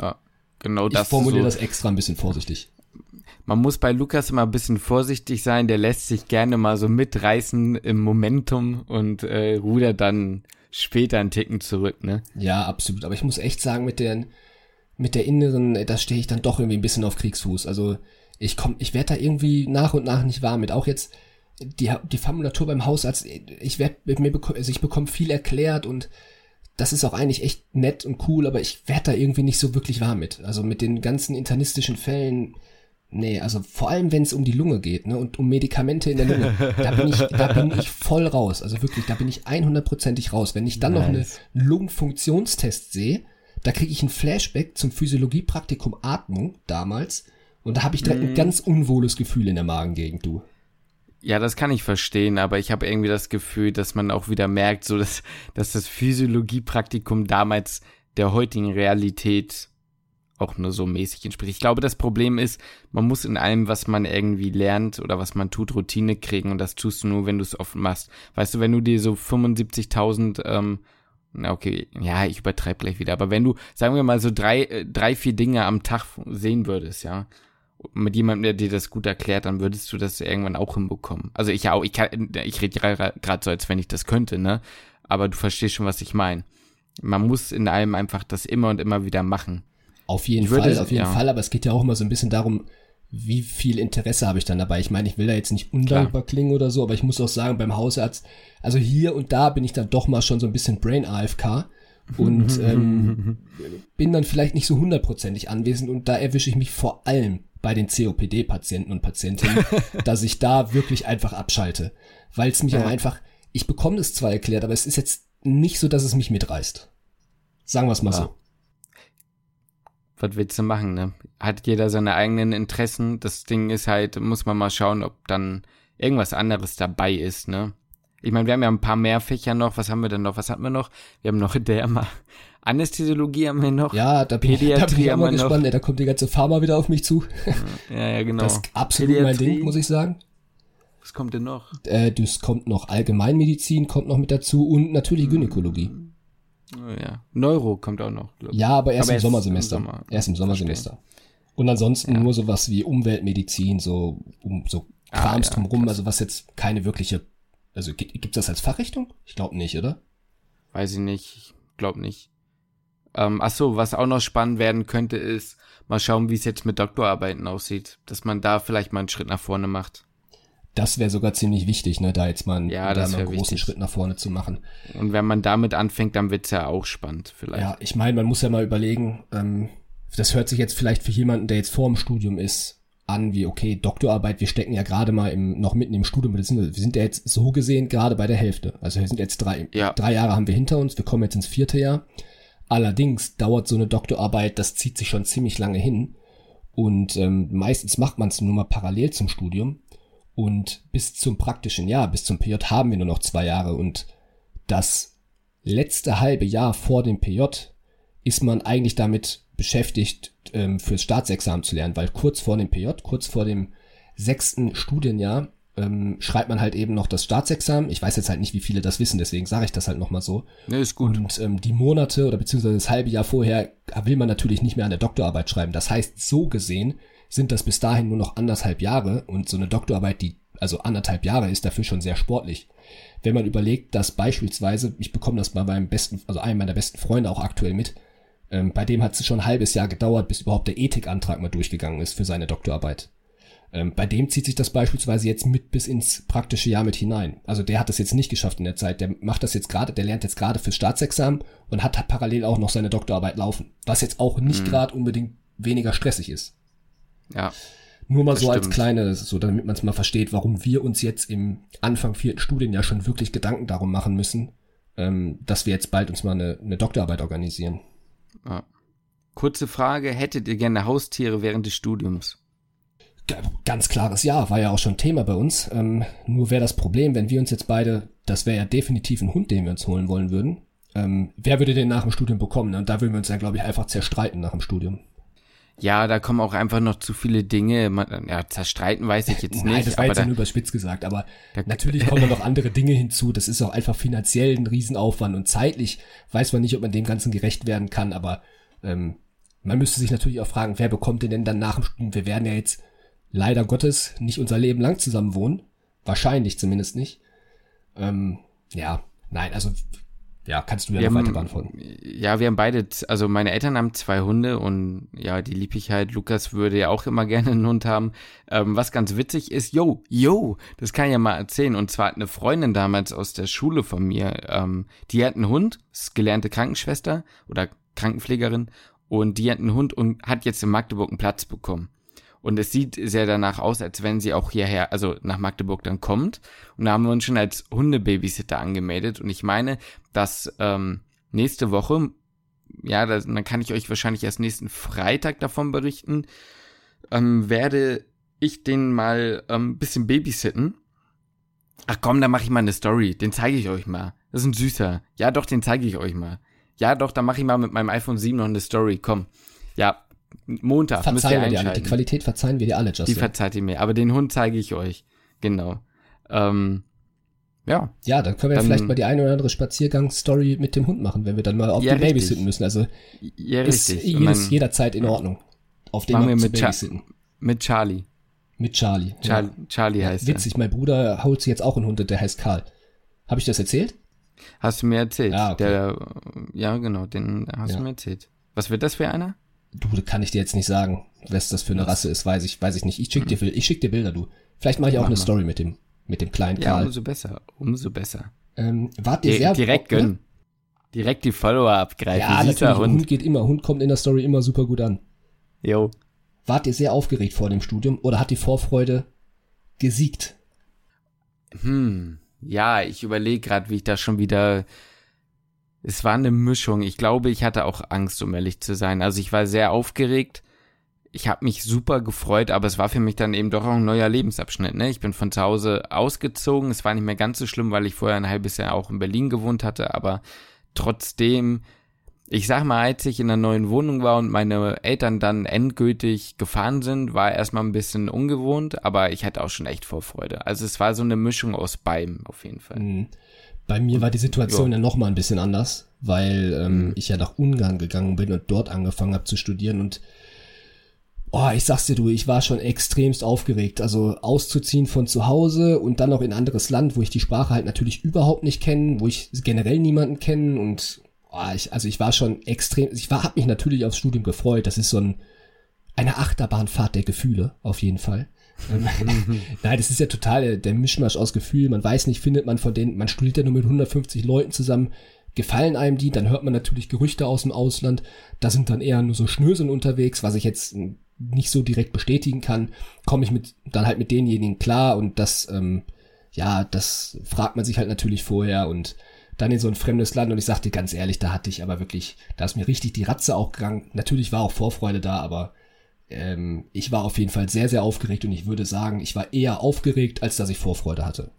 Ja, genau das. Ich formuliere so, das extra ein bisschen vorsichtig. Man muss bei Lukas immer ein bisschen vorsichtig sein, der lässt sich gerne mal so mitreißen im Momentum und äh, rudert dann später einen Ticken zurück, ne? Ja, absolut. Aber ich muss echt sagen, mit der, mit der inneren, da stehe ich dann doch irgendwie ein bisschen auf Kriegsfuß. Also ich komm, ich werde da irgendwie nach und nach nicht warm mit. Auch jetzt die, die Formulatur beim Hausarzt, ich werde mir also ich bekomme viel erklärt und das ist auch eigentlich echt nett und cool, aber ich werde da irgendwie nicht so wirklich warm mit. Also mit den ganzen internistischen Fällen, nee, also vor allem wenn es um die Lunge geht, ne, und um Medikamente in der Lunge, da bin ich, da bin ich voll raus. Also wirklich, da bin ich 100%ig raus. Wenn ich dann nice. noch eine Lungenfunktionstest sehe, da kriege ich ein Flashback zum Physiologiepraktikum Atmung damals und da habe ich direkt mm. ein mhm. ganz unwohles Gefühl in der Magengegend, du. Ja, das kann ich verstehen, aber ich habe irgendwie das Gefühl, dass man auch wieder merkt, so dass, dass das Physiologiepraktikum damals der heutigen Realität auch nur so mäßig entspricht. Ich glaube, das Problem ist, man muss in allem, was man irgendwie lernt oder was man tut, Routine kriegen und das tust du nur, wenn du es offen machst. Weißt du, wenn du dir so 75.000, ähm, na okay, ja, ich übertreibe gleich wieder, aber wenn du, sagen wir mal, so drei, äh, drei, vier Dinge am Tag sehen würdest, ja, mit jemandem, der dir das gut erklärt, dann würdest du das irgendwann auch hinbekommen. Also ich auch, ich kann, ich rede gerade so, als wenn ich das könnte, ne? Aber du verstehst schon, was ich meine. Man muss in allem einfach das immer und immer wieder machen. Auf jeden Fall, auf jeden ja. Fall, aber es geht ja auch immer so ein bisschen darum, wie viel Interesse habe ich dann dabei? Ich meine, ich will da jetzt nicht undankbar Klar. klingen oder so, aber ich muss auch sagen, beim Hausarzt, also hier und da bin ich dann doch mal schon so ein bisschen Brain AFK und ähm, bin dann vielleicht nicht so hundertprozentig anwesend und da erwische ich mich vor allem bei den COPD-Patienten und Patientinnen, dass ich da wirklich einfach abschalte. Weil es mich ja. auch einfach, ich bekomme das zwar erklärt, aber es ist jetzt nicht so, dass es mich mitreißt. Sagen wir es mal ja. so. Was willst du machen, ne? Hat jeder seine eigenen Interessen. Das Ding ist halt, muss man mal schauen, ob dann irgendwas anderes dabei ist, ne? Ich meine, wir haben ja ein paar mehr Fächer noch. Was haben wir denn noch? Was hatten wir noch? Wir haben noch Derma. Anästhesiologie haben wir noch. Ja, da bin, Pädiatrie da bin ich mal gespannt. Noch. Da kommt die ganze Pharma wieder auf mich zu. Ja, ja, genau. Das ist absolut Pädiatrie. mein Ding, muss ich sagen. Was kommt denn noch? Äh, das kommt noch Allgemeinmedizin, kommt noch mit dazu und natürlich hm. Gynäkologie. Oh, ja. Neuro kommt auch noch. Ja, aber erst aber im Sommersemester. Im Sommer. Erst im Sommersemester. Und ansonsten ja. nur sowas wie Umweltmedizin, so um so ah, Krams ah, ja, drumrum, krass. also was jetzt keine wirkliche also gibt's das als Fachrichtung? Ich glaube nicht, oder? Weiß ich nicht. Ich glaube nicht. Ähm, ach so, was auch noch spannend werden könnte, ist mal schauen, wie es jetzt mit Doktorarbeiten aussieht. Dass man da vielleicht mal einen Schritt nach vorne macht. Das wäre sogar ziemlich wichtig, ne, da jetzt mal einen, ja, da mal einen großen wichtig. Schritt nach vorne zu machen. Und wenn man damit anfängt, dann wird's ja auch spannend vielleicht. Ja, ich meine, man muss ja mal überlegen, ähm, das hört sich jetzt vielleicht für jemanden, der jetzt vor dem Studium ist, an wie, okay, Doktorarbeit, wir stecken ja gerade mal im, noch mitten im Studium, wir sind, wir sind ja jetzt so gesehen gerade bei der Hälfte. Also wir sind jetzt drei, ja. drei Jahre haben wir hinter uns, wir kommen jetzt ins vierte Jahr. Allerdings dauert so eine Doktorarbeit, das zieht sich schon ziemlich lange hin. Und ähm, meistens macht man es nur mal parallel zum Studium. Und bis zum praktischen Jahr, bis zum PJ haben wir nur noch zwei Jahre. Und das letzte halbe Jahr vor dem PJ ist man eigentlich damit beschäftigt, ähm, fürs Staatsexamen zu lernen, weil kurz vor dem PJ, kurz vor dem sechsten Studienjahr, ähm, schreibt man halt eben noch das Staatsexamen. Ich weiß jetzt halt nicht, wie viele das wissen, deswegen sage ich das halt nochmal so. Nee, ist gut. Und ähm, die Monate oder beziehungsweise das halbe Jahr vorher will man natürlich nicht mehr an der Doktorarbeit schreiben. Das heißt, so gesehen sind das bis dahin nur noch anderthalb Jahre und so eine Doktorarbeit, die also anderthalb Jahre ist dafür schon sehr sportlich. Wenn man überlegt, dass beispielsweise, ich bekomme das bei meinem besten, also einem meiner besten Freunde auch aktuell mit, ähm, bei dem hat es schon ein halbes Jahr gedauert, bis überhaupt der Ethikantrag mal durchgegangen ist für seine Doktorarbeit. Ähm, bei dem zieht sich das beispielsweise jetzt mit bis ins praktische Jahr mit hinein. Also der hat das jetzt nicht geschafft in der Zeit. Der macht das jetzt gerade, der lernt jetzt gerade fürs Staatsexamen und hat, hat parallel auch noch seine Doktorarbeit laufen. Was jetzt auch nicht mhm. gerade unbedingt weniger stressig ist. Ja. Nur mal so stimmt. als kleine, so damit man es mal versteht, warum wir uns jetzt im Anfang vierten Studienjahr schon wirklich Gedanken darum machen müssen, ähm, dass wir jetzt bald uns mal eine, eine Doktorarbeit organisieren. Ja. Kurze Frage, hättet ihr gerne Haustiere während des Studiums? Ganz klares Ja, war ja auch schon Thema bei uns. Ähm, nur wäre das Problem, wenn wir uns jetzt beide, das wäre ja definitiv ein Hund, den wir uns holen wollen würden. Ähm, wer würde den nach dem Studium bekommen? Und da würden wir uns dann, glaube ich, einfach zerstreiten nach dem Studium. Ja, da kommen auch einfach noch zu viele Dinge. Man, ja, zerstreiten weiß ich jetzt nicht. Nein, das war jetzt da, nur überspitzt gesagt, aber natürlich kommen da noch andere Dinge hinzu. Das ist auch einfach finanziell ein Riesenaufwand und zeitlich weiß man nicht, ob man dem Ganzen gerecht werden kann, aber ähm, man müsste sich natürlich auch fragen, wer bekommt denn, denn dann nach dem Studium? Wir werden ja jetzt leider Gottes nicht unser Leben lang zusammen wohnen. Wahrscheinlich zumindest nicht. Ähm, ja, nein, also ja, kannst du ja noch weiter beantworten. Ja, wir haben beide, also meine Eltern haben zwei Hunde und ja, die lieb ich halt. Lukas würde ja auch immer gerne einen Hund haben. Ähm, was ganz witzig ist, yo, yo, das kann ich ja mal erzählen. Und zwar hat eine Freundin damals aus der Schule von mir, ähm, die hat einen Hund, ist gelernte Krankenschwester oder Krankenpflegerin und die hat einen Hund und hat jetzt in Magdeburg einen Platz bekommen. Und es sieht sehr danach aus, als wenn sie auch hierher, also nach Magdeburg dann kommt. Und da haben wir uns schon als Hundebabysitter angemeldet. Und ich meine, dass ähm, nächste Woche, ja, das, dann kann ich euch wahrscheinlich erst nächsten Freitag davon berichten, ähm, werde ich den mal ein ähm, bisschen babysitten. Ach komm, da mache ich mal eine Story. Den zeige ich euch mal. Das ist ein süßer. Ja, doch, den zeige ich euch mal. Ja, doch, da mache ich mal mit meinem iPhone 7 noch eine Story. Komm. Ja, Montag verzeihen wir dir alle. Die Qualität verzeihen wir dir alle, Justin. Die verzeiht ihr mir, aber den Hund zeige ich euch. Genau. Ähm, ja. Ja, dann können wir dann, vielleicht mal die eine oder andere Spaziergangsstory mit dem Hund machen, wenn wir dann mal auf ja, den Babysitten müssen. Also ja, ist richtig. jedes, jederzeit in Ordnung. Auf den wir mit, Cha mit Charlie. Mit Charlie. Char ja. Charlie heißt ja, Witzig, er. mein Bruder holt sich jetzt auch einen Hund, der heißt Karl. Habe ich das erzählt? Hast du mir erzählt. Ah, okay. Der, ja, genau, den hast ja. du mir erzählt. Was wird das für einer? Du, kann ich dir jetzt nicht sagen. Was das für eine Rasse ist, weiß ich, weiß ich nicht. Ich schick dir, ich schick dir Bilder, du. Vielleicht mache ich auch Mach eine mal. Story mit dem, mit dem kleinen Karl. Ja, umso besser, umso besser. Ähm, wart ihr sehr direkt gönnen. Ne? Direkt die Follower abgreifen. Ja, natürlich. Hund. Hund geht immer, Hund kommt in der Story immer super gut an. Jo. Wart ihr sehr aufgeregt vor dem Studium oder hat die Vorfreude gesiegt? Hm, ja, ich überlege gerade, wie ich da schon wieder es war eine Mischung. Ich glaube, ich hatte auch Angst, um ehrlich zu sein. Also ich war sehr aufgeregt. Ich habe mich super gefreut, aber es war für mich dann eben doch auch ein neuer Lebensabschnitt. Ne? Ich bin von zu Hause ausgezogen. Es war nicht mehr ganz so schlimm, weil ich vorher ein halbes Jahr auch in Berlin gewohnt hatte. Aber trotzdem, ich sag mal, als ich in einer neuen Wohnung war und meine Eltern dann endgültig gefahren sind, war erstmal ein bisschen ungewohnt, aber ich hatte auch schon echt Vorfreude. Also es war so eine Mischung aus beidem auf jeden Fall. Mhm. Bei mir war die Situation ja, ja noch mal ein bisschen anders, weil ähm, mhm. ich ja nach Ungarn gegangen bin und dort angefangen habe zu studieren und oh, ich sag's dir du, ich war schon extremst aufgeregt. Also auszuziehen von zu Hause und dann noch in ein anderes Land, wo ich die Sprache halt natürlich überhaupt nicht kenne, wo ich generell niemanden kenne und oh, ich, also ich war schon extrem, ich war, hab mich natürlich aufs Studium gefreut. Das ist so ein, eine Achterbahnfahrt der Gefühle, auf jeden Fall. Nein, das ist ja total der Mischmasch aus Gefühl. Man weiß nicht, findet man von denen, man studiert ja nur mit 150 Leuten zusammen, gefallen einem die, dann hört man natürlich Gerüchte aus dem Ausland. Da sind dann eher nur so Schnöseln unterwegs, was ich jetzt nicht so direkt bestätigen kann. Komme ich mit, dann halt mit denjenigen klar und das, ähm, ja, das fragt man sich halt natürlich vorher und dann in so ein fremdes Land und ich sagte ganz ehrlich, da hatte ich aber wirklich, da ist mir richtig die Ratze auch gegangen. Natürlich war auch Vorfreude da, aber ähm, ich war auf jeden Fall sehr, sehr aufgeregt und ich würde sagen, ich war eher aufgeregt, als dass ich Vorfreude hatte.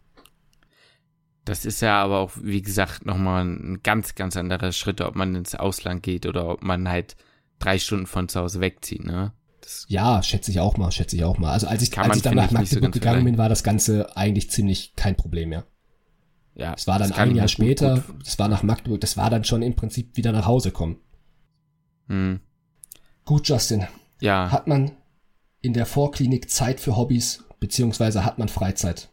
Das ist ja aber auch, wie gesagt, nochmal ein ganz, ganz anderer Schritt, ob man ins Ausland geht oder ob man halt drei Stunden von zu Hause wegzieht, ne? Das ja, schätze ich auch mal, schätze ich auch mal. Also als ich, als ich dann nach Magdeburg so gegangen bin, war das Ganze eigentlich ziemlich kein Problem mehr. Ja. Es war dann ein Jahr später, das war nach Magdeburg, das war dann schon im Prinzip wieder nach Hause kommen. Hm. Gut, Justin. Ja. Hat man in der Vorklinik Zeit für Hobbys, beziehungsweise hat man Freizeit?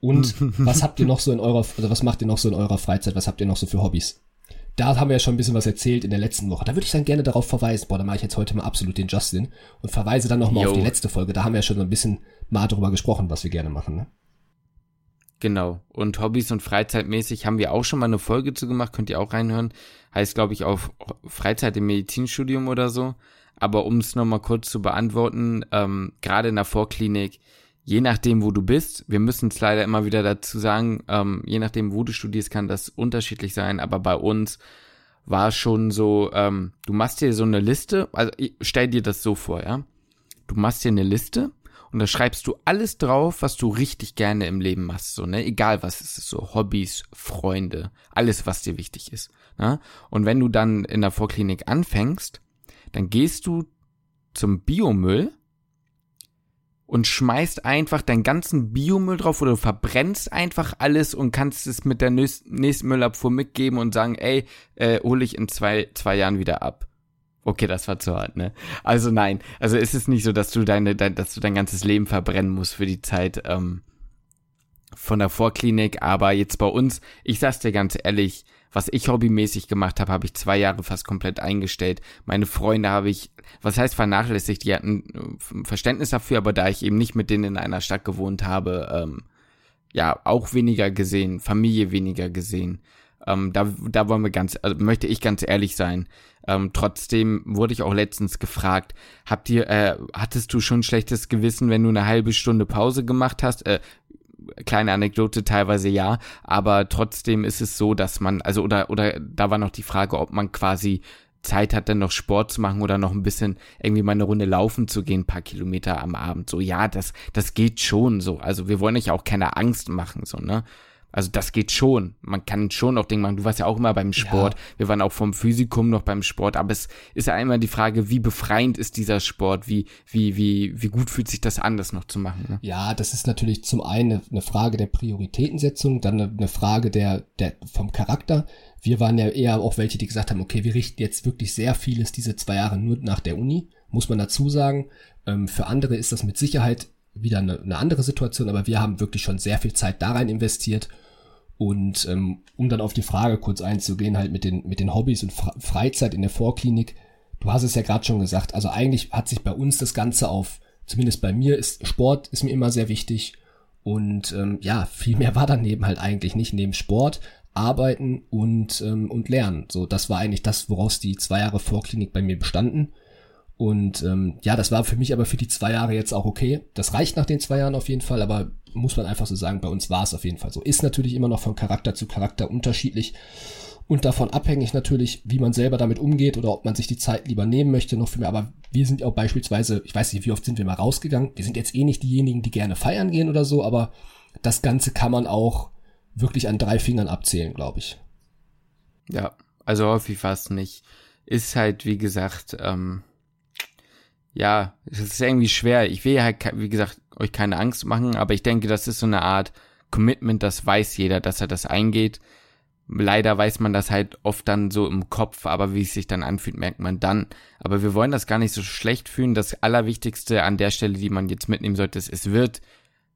Und was habt ihr noch so in eurer, also was macht ihr noch so in eurer Freizeit? Was habt ihr noch so für Hobbys? Da haben wir ja schon ein bisschen was erzählt in der letzten Woche. Da würde ich dann gerne darauf verweisen. Boah, da mache ich jetzt heute mal absolut den Justin und verweise dann nochmal auf die letzte Folge. Da haben wir ja schon so ein bisschen mal drüber gesprochen, was wir gerne machen. Ne? Genau. Und Hobbys und Freizeitmäßig haben wir auch schon mal eine Folge zu gemacht. Könnt ihr auch reinhören. Heißt, glaube ich, auf Freizeit im Medizinstudium oder so. Aber um es nochmal kurz zu beantworten, ähm, gerade in der Vorklinik, je nachdem, wo du bist, wir müssen es leider immer wieder dazu sagen, ähm, je nachdem, wo du studierst, kann das unterschiedlich sein, aber bei uns war schon so, ähm, du machst dir so eine Liste, also stell dir das so vor, ja. Du machst dir eine Liste und da schreibst du alles drauf, was du richtig gerne im Leben machst, so, ne? Egal was es ist, so Hobbys, Freunde, alles, was dir wichtig ist. Ne? Und wenn du dann in der Vorklinik anfängst, dann gehst du zum Biomüll und schmeißt einfach deinen ganzen Biomüll drauf oder du verbrennst einfach alles und kannst es mit der nächsten Müllabfuhr mitgeben und sagen, ey, äh, hole ich in zwei, zwei Jahren wieder ab. Okay, das war zu hart, ne? Also nein, also ist es nicht so, dass du deine, dein, dass du dein ganzes Leben verbrennen musst für die Zeit ähm, von der Vorklinik, aber jetzt bei uns, ich sag's dir ganz ehrlich, was ich hobbymäßig gemacht habe, habe ich zwei Jahre fast komplett eingestellt. Meine Freunde habe ich, was heißt vernachlässigt, die hatten äh, Verständnis dafür, aber da ich eben nicht mit denen in einer Stadt gewohnt habe, ähm, ja, auch weniger gesehen, Familie weniger gesehen. Ähm, da, da wollen wir ganz, also möchte ich ganz ehrlich sein. Ähm, trotzdem wurde ich auch letztens gefragt, habt ihr, äh, hattest du schon schlechtes Gewissen, wenn du eine halbe Stunde Pause gemacht hast? Äh, kleine Anekdote teilweise ja, aber trotzdem ist es so, dass man, also oder, oder da war noch die Frage, ob man quasi Zeit hat, dann noch Sport zu machen oder noch ein bisschen irgendwie mal eine Runde laufen zu gehen, paar Kilometer am Abend. So, ja, das, das geht schon so. Also wir wollen euch auch keine Angst machen, so, ne? Also das geht schon. Man kann schon auch Dinge machen. Du warst ja auch immer beim Sport. Ja. Wir waren auch vom Physikum noch beim Sport. Aber es ist ja einmal die Frage, wie befreiend ist dieser Sport? Wie, wie, wie, wie gut fühlt sich das an, das noch zu machen? Ne? Ja, das ist natürlich zum einen eine Frage der Prioritätensetzung, dann eine Frage der, der, vom Charakter. Wir waren ja eher auch welche, die gesagt haben, okay, wir richten jetzt wirklich sehr vieles diese zwei Jahre nur nach der Uni. Muss man dazu sagen. Ähm, für andere ist das mit Sicherheit wieder eine, eine andere Situation, aber wir haben wirklich schon sehr viel Zeit da rein investiert und ähm, um dann auf die Frage kurz einzugehen, halt mit den, mit den Hobbys und Freizeit in der Vorklinik, du hast es ja gerade schon gesagt, also eigentlich hat sich bei uns das Ganze auf, zumindest bei mir ist Sport ist mir immer sehr wichtig. Und ähm, ja, viel mehr war daneben halt eigentlich nicht. Neben Sport, Arbeiten und, ähm, und Lernen. So, das war eigentlich das, woraus die zwei Jahre Vorklinik bei mir bestanden. Und ähm, ja, das war für mich aber für die zwei Jahre jetzt auch okay. Das reicht nach den zwei Jahren auf jeden Fall, aber muss man einfach so sagen, bei uns war es auf jeden Fall so. Ist natürlich immer noch von Charakter zu Charakter unterschiedlich und davon abhängig natürlich, wie man selber damit umgeht oder ob man sich die Zeit lieber nehmen möchte noch für mehr. Aber wir sind auch beispielsweise, ich weiß nicht, wie oft sind wir mal rausgegangen. Wir sind jetzt eh nicht diejenigen, die gerne feiern gehen oder so, aber das Ganze kann man auch wirklich an drei Fingern abzählen, glaube ich. Ja, also häufig fast nicht. Ist halt, wie gesagt, ähm, ja, es ist irgendwie schwer. Ich will halt, wie gesagt, euch keine Angst machen, aber ich denke, das ist so eine Art Commitment, das weiß jeder, dass er das eingeht. Leider weiß man das halt oft dann so im Kopf, aber wie es sich dann anfühlt, merkt man dann. Aber wir wollen das gar nicht so schlecht fühlen. Das Allerwichtigste an der Stelle, die man jetzt mitnehmen sollte, ist, es wird,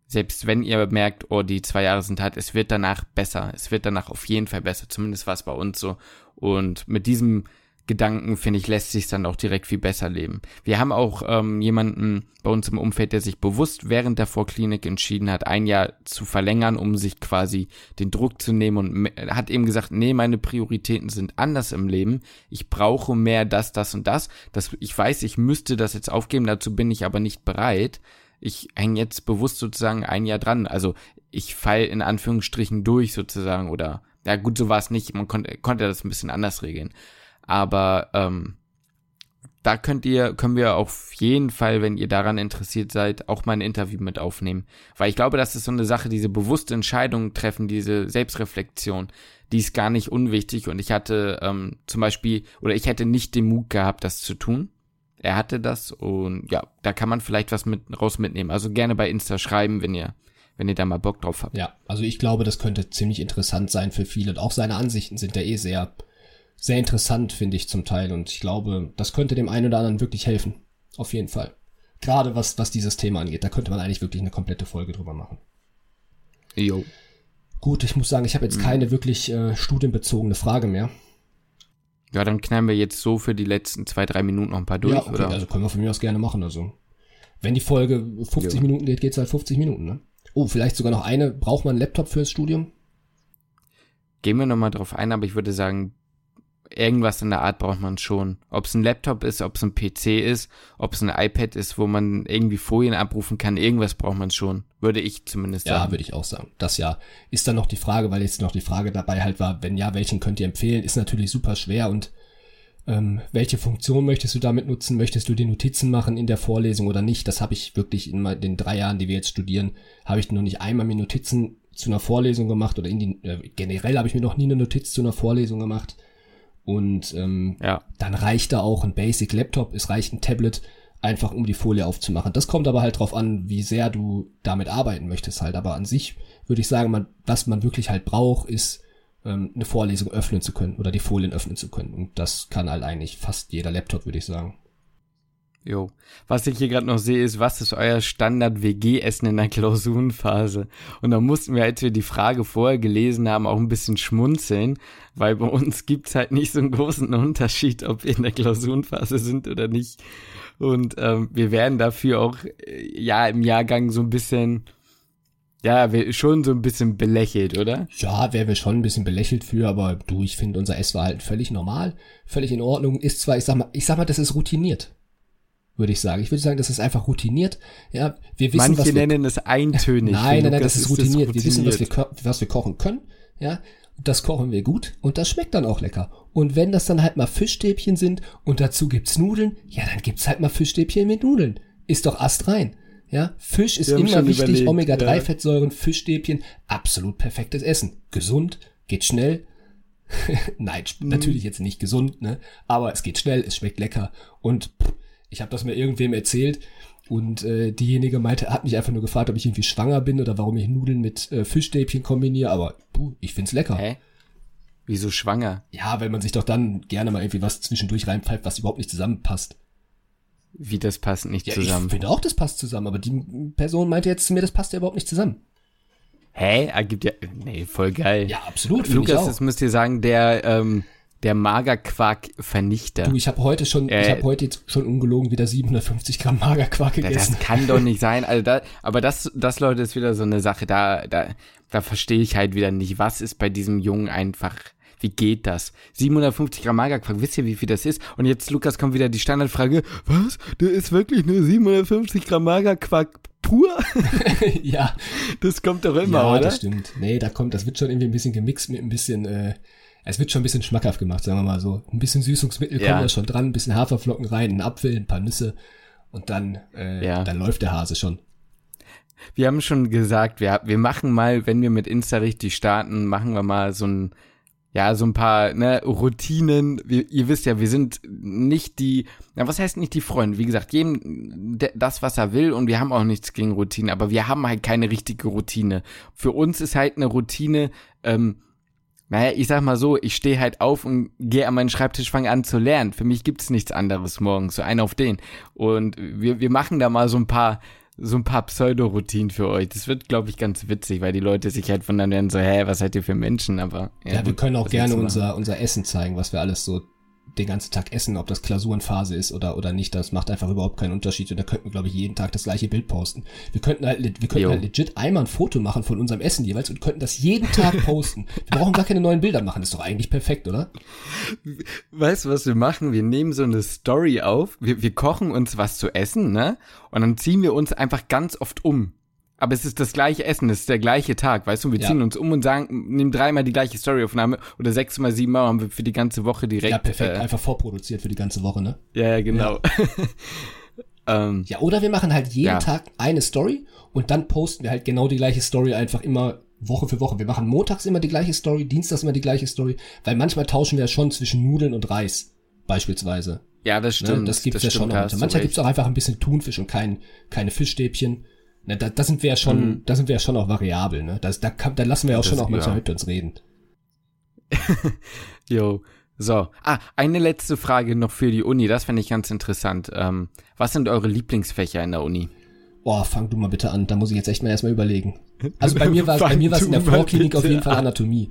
selbst wenn ihr merkt, oh, die zwei Jahre sind hart, es wird danach besser. Es wird danach auf jeden Fall besser. Zumindest war es bei uns so. Und mit diesem Gedanken, finde ich, lässt sich dann auch direkt viel besser leben. Wir haben auch ähm, jemanden bei uns im Umfeld, der sich bewusst während der Vorklinik entschieden hat, ein Jahr zu verlängern, um sich quasi den Druck zu nehmen und hat eben gesagt, nee, meine Prioritäten sind anders im Leben. Ich brauche mehr das, das und das. das ich weiß, ich müsste das jetzt aufgeben, dazu bin ich aber nicht bereit. Ich hänge jetzt bewusst sozusagen ein Jahr dran. Also ich fall in Anführungsstrichen durch sozusagen oder ja gut, so war es nicht. Man konnte, konnte das ein bisschen anders regeln. Aber ähm, da könnt ihr, können wir auf jeden Fall, wenn ihr daran interessiert seid, auch mal ein Interview mit aufnehmen. Weil ich glaube, das ist so eine Sache, diese bewusste Entscheidung treffen, diese Selbstreflexion, die ist gar nicht unwichtig. Und ich hatte ähm, zum Beispiel, oder ich hätte nicht den Mut gehabt, das zu tun. Er hatte das und ja, da kann man vielleicht was mit raus mitnehmen. Also gerne bei Insta schreiben, wenn ihr, wenn ihr da mal Bock drauf habt. Ja, also ich glaube, das könnte ziemlich interessant sein für viele. Und auch seine Ansichten sind ja eh sehr sehr interessant, finde ich zum Teil. Und ich glaube, das könnte dem einen oder anderen wirklich helfen. Auf jeden Fall. Gerade was, was dieses Thema angeht. Da könnte man eigentlich wirklich eine komplette Folge drüber machen. Jo. Gut, ich muss sagen, ich habe jetzt mhm. keine wirklich äh, studienbezogene Frage mehr. Ja, dann knallen wir jetzt so für die letzten zwei, drei Minuten noch ein paar durch, ja, okay, oder? Also können wir von mir aus gerne machen. Also, wenn die Folge 50 jo. Minuten geht, geht's halt 50 Minuten, ne? Oh, vielleicht sogar noch eine. Braucht man einen Laptop fürs Studium? Gehen wir nochmal drauf ein, aber ich würde sagen, irgendwas in der Art braucht man schon. Ob es ein Laptop ist, ob es ein PC ist, ob es ein iPad ist, wo man irgendwie Folien abrufen kann, irgendwas braucht man schon. Würde ich zumindest sagen. Ja, würde ich auch sagen. Das ja. Ist dann noch die Frage, weil jetzt noch die Frage dabei halt war, wenn ja, welchen könnt ihr empfehlen, ist natürlich super schwer und ähm, welche Funktion möchtest du damit nutzen? Möchtest du die Notizen machen in der Vorlesung oder nicht? Das habe ich wirklich in den drei Jahren, die wir jetzt studieren, habe ich noch nicht einmal mir Notizen zu einer Vorlesung gemacht oder in die, äh, generell habe ich mir noch nie eine Notiz zu einer Vorlesung gemacht. Und ähm, ja. dann reicht da auch ein Basic Laptop, es reicht ein Tablet, einfach um die Folie aufzumachen. Das kommt aber halt drauf an, wie sehr du damit arbeiten möchtest halt. Aber an sich würde ich sagen, man, was man wirklich halt braucht, ist ähm, eine Vorlesung öffnen zu können oder die Folien öffnen zu können. Und das kann halt eigentlich fast jeder Laptop, würde ich sagen. Jo. Was ich hier gerade noch sehe, ist, was ist euer Standard-WG-Essen in der Klausurenphase? Und da mussten wir, als wir die Frage vorher gelesen haben, auch ein bisschen schmunzeln, weil bei uns gibt's halt nicht so einen großen Unterschied, ob wir in der Klausurenphase sind oder nicht. Und ähm, wir werden dafür auch äh, ja im Jahrgang so ein bisschen ja, schon so ein bisschen belächelt, oder? Ja, wären wir schon ein bisschen belächelt für, aber du, ich finde unser Essverhalten völlig normal, völlig in Ordnung. Ist zwar, ich sag mal, ich sag mal, das ist routiniert würde ich sagen. Ich würde sagen, das ist einfach routiniert. Ja, wir wissen, Manche was wir, nennen es eintönig. Nein, nein, nein, das, ist, routiniert. routiniert. Wir wissen, was wir, was wir kochen können. Ja, das kochen wir gut und das schmeckt dann auch lecker. Und wenn das dann halt mal Fischstäbchen sind und dazu gibt's Nudeln, ja, dann gibt's halt mal Fischstäbchen mit Nudeln. Ist doch Ast rein. Ja, Fisch ist immer wichtig, Omega-3-Fettsäuren, ja. Fischstäbchen, absolut perfektes Essen. Gesund, geht schnell. Nein, mhm. natürlich jetzt nicht gesund, ne? Aber es geht schnell, es schmeckt lecker und pff, ich habe das mir irgendwem erzählt und äh, diejenige meinte, hat mich einfach nur gefragt, ob ich irgendwie schwanger bin oder warum ich Nudeln mit äh, Fischstäbchen kombiniere, aber puh, ich find's lecker. Hä? Wieso schwanger? Ja, weil man sich doch dann gerne mal irgendwie was zwischendurch reinpfeift, was überhaupt nicht zusammenpasst. Wie das passt nicht ja, zusammen? Ich finde auch, das passt zusammen, aber die Person meinte jetzt zu mir, das passt ja überhaupt nicht zusammen. Hä? Ergibt ja. Nee, voll geil. Ja, absolut. Lukas, das müsst ihr sagen, der ähm, der Magerquark-Vernichter. Du, ich habe heute schon, äh, ich habe heute jetzt schon ungelogen wieder 750 Gramm Magerquark gegessen. Das kann doch nicht sein. Also da, aber das, das Leute ist wieder so eine Sache. Da, da, da verstehe ich halt wieder nicht. Was ist bei diesem Jungen einfach? Wie geht das? 750 Gramm Magerquark, wisst ihr, wie viel das ist? Und jetzt, Lukas, kommt wieder die Standardfrage, was? Der ist wirklich nur 750 Gramm Magerquark pur? ja. Das kommt doch immer, ja, oder? Ja, das stimmt. Nee, da kommt, das wird schon irgendwie ein bisschen gemixt mit ein bisschen, äh, es wird schon ein bisschen schmackhaft gemacht, sagen wir mal so. Ein bisschen Süßungsmittel ja. kommt ja schon dran, ein bisschen Haferflocken rein, ein Apfel, ein paar Nüsse und dann, äh, ja. dann läuft der Hase schon. Wir haben schon gesagt, wir, wir machen mal, wenn wir mit Insta richtig starten, machen wir mal so ein, ja, so ein paar ne, Routinen. Wir, ihr wisst ja, wir sind nicht die, na, was heißt nicht die Freunde? Wie gesagt, jedem das, was er will und wir haben auch nichts gegen Routine, aber wir haben halt keine richtige Routine. Für uns ist halt eine Routine, ähm, naja, ich sag mal so, ich stehe halt auf und gehe an meinen Schreibtisch, fange an zu lernen. Für mich gibt's nichts anderes morgens, so ein auf den. Und wir, wir machen da mal so ein paar, so ein paar Pseudo-Routinen für euch. Das wird, glaube ich, ganz witzig, weil die Leute sich halt wundern werden, so, hä, was seid ihr für Menschen? Aber ja, ja wir können auch gerne unser, unser Essen zeigen, was wir alles so den ganzen Tag essen, ob das Klausurenphase ist oder, oder nicht, das macht einfach überhaupt keinen Unterschied. Und da könnten wir, glaube ich, jeden Tag das gleiche Bild posten. Wir könnten halt, wir könnten halt legit einmal ein Foto machen von unserem Essen jeweils und könnten das jeden Tag posten. wir brauchen gar keine neuen Bilder machen. Das ist doch eigentlich perfekt, oder? Weißt du, was wir machen? Wir nehmen so eine Story auf, wir, wir kochen uns was zu essen, ne? Und dann ziehen wir uns einfach ganz oft um. Aber es ist das gleiche Essen, es ist der gleiche Tag, weißt du? Wir ziehen ja. uns um und sagen, nehmen dreimal die gleiche Storyaufnahme oder sechsmal, siebenmal haben wir für die ganze Woche direkt. Ja, perfekt, äh, einfach vorproduziert für die ganze Woche, ne? Ja, ja genau. Ja. ähm, ja, oder wir machen halt jeden ja. Tag eine Story und dann posten wir halt genau die gleiche Story einfach immer Woche für Woche. Wir machen montags immer die gleiche Story, dienstags immer die gleiche Story, weil manchmal tauschen wir ja schon zwischen Nudeln und Reis, beispielsweise. Ja, das ne? stimmt. Ne? Das gibt's das ja schon. Manchmal gibt's auch einfach ein bisschen Thunfisch und kein, keine Fischstäbchen. Ne, da, da sind wir ja schon, mhm. da sind wir ja schon auch variabel, ne? Das, da, kann, da lassen wir ja auch das, schon auch manchmal ja. mit uns reden. jo. So. Ah, eine letzte Frage noch für die Uni, das fände ich ganz interessant. Ähm, was sind eure Lieblingsfächer in der Uni? Boah, fang du mal bitte an, da muss ich jetzt echt mal erstmal überlegen. Also bei mir war bei mir war es in der Vorklinik auf jeden Fall Anatomie.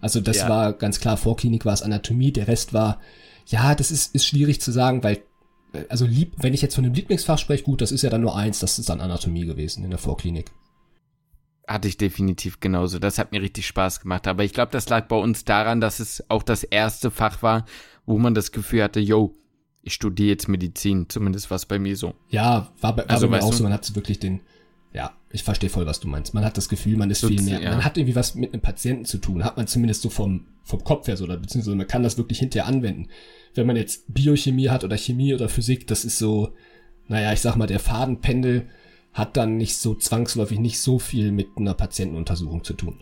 Also das ja. war ganz klar, Vorklinik war es Anatomie, der Rest war, ja, das ist, ist schwierig zu sagen, weil also lieb, wenn ich jetzt von dem Lieblingsfach spreche, gut, das ist ja dann nur eins, das ist dann Anatomie gewesen in der Vorklinik. Hatte ich definitiv genauso. Das hat mir richtig Spaß gemacht. Aber ich glaube, das lag bei uns daran, dass es auch das erste Fach war, wo man das Gefühl hatte, yo, ich studiere jetzt Medizin. Zumindest war es bei mir so. Ja, war bei, war also, bei mir auch so. Man hat wirklich den, ja, ich verstehe voll, was du meinst. Man hat das Gefühl, man ist viel mehr, ja. man hat irgendwie was mit einem Patienten zu tun. Hat man zumindest so vom, vom Kopf her so, oder beziehungsweise man kann das wirklich hinterher anwenden wenn man jetzt Biochemie hat oder Chemie oder Physik, das ist so, naja, ich sag mal, der Fadenpendel hat dann nicht so zwangsläufig nicht so viel mit einer Patientenuntersuchung zu tun.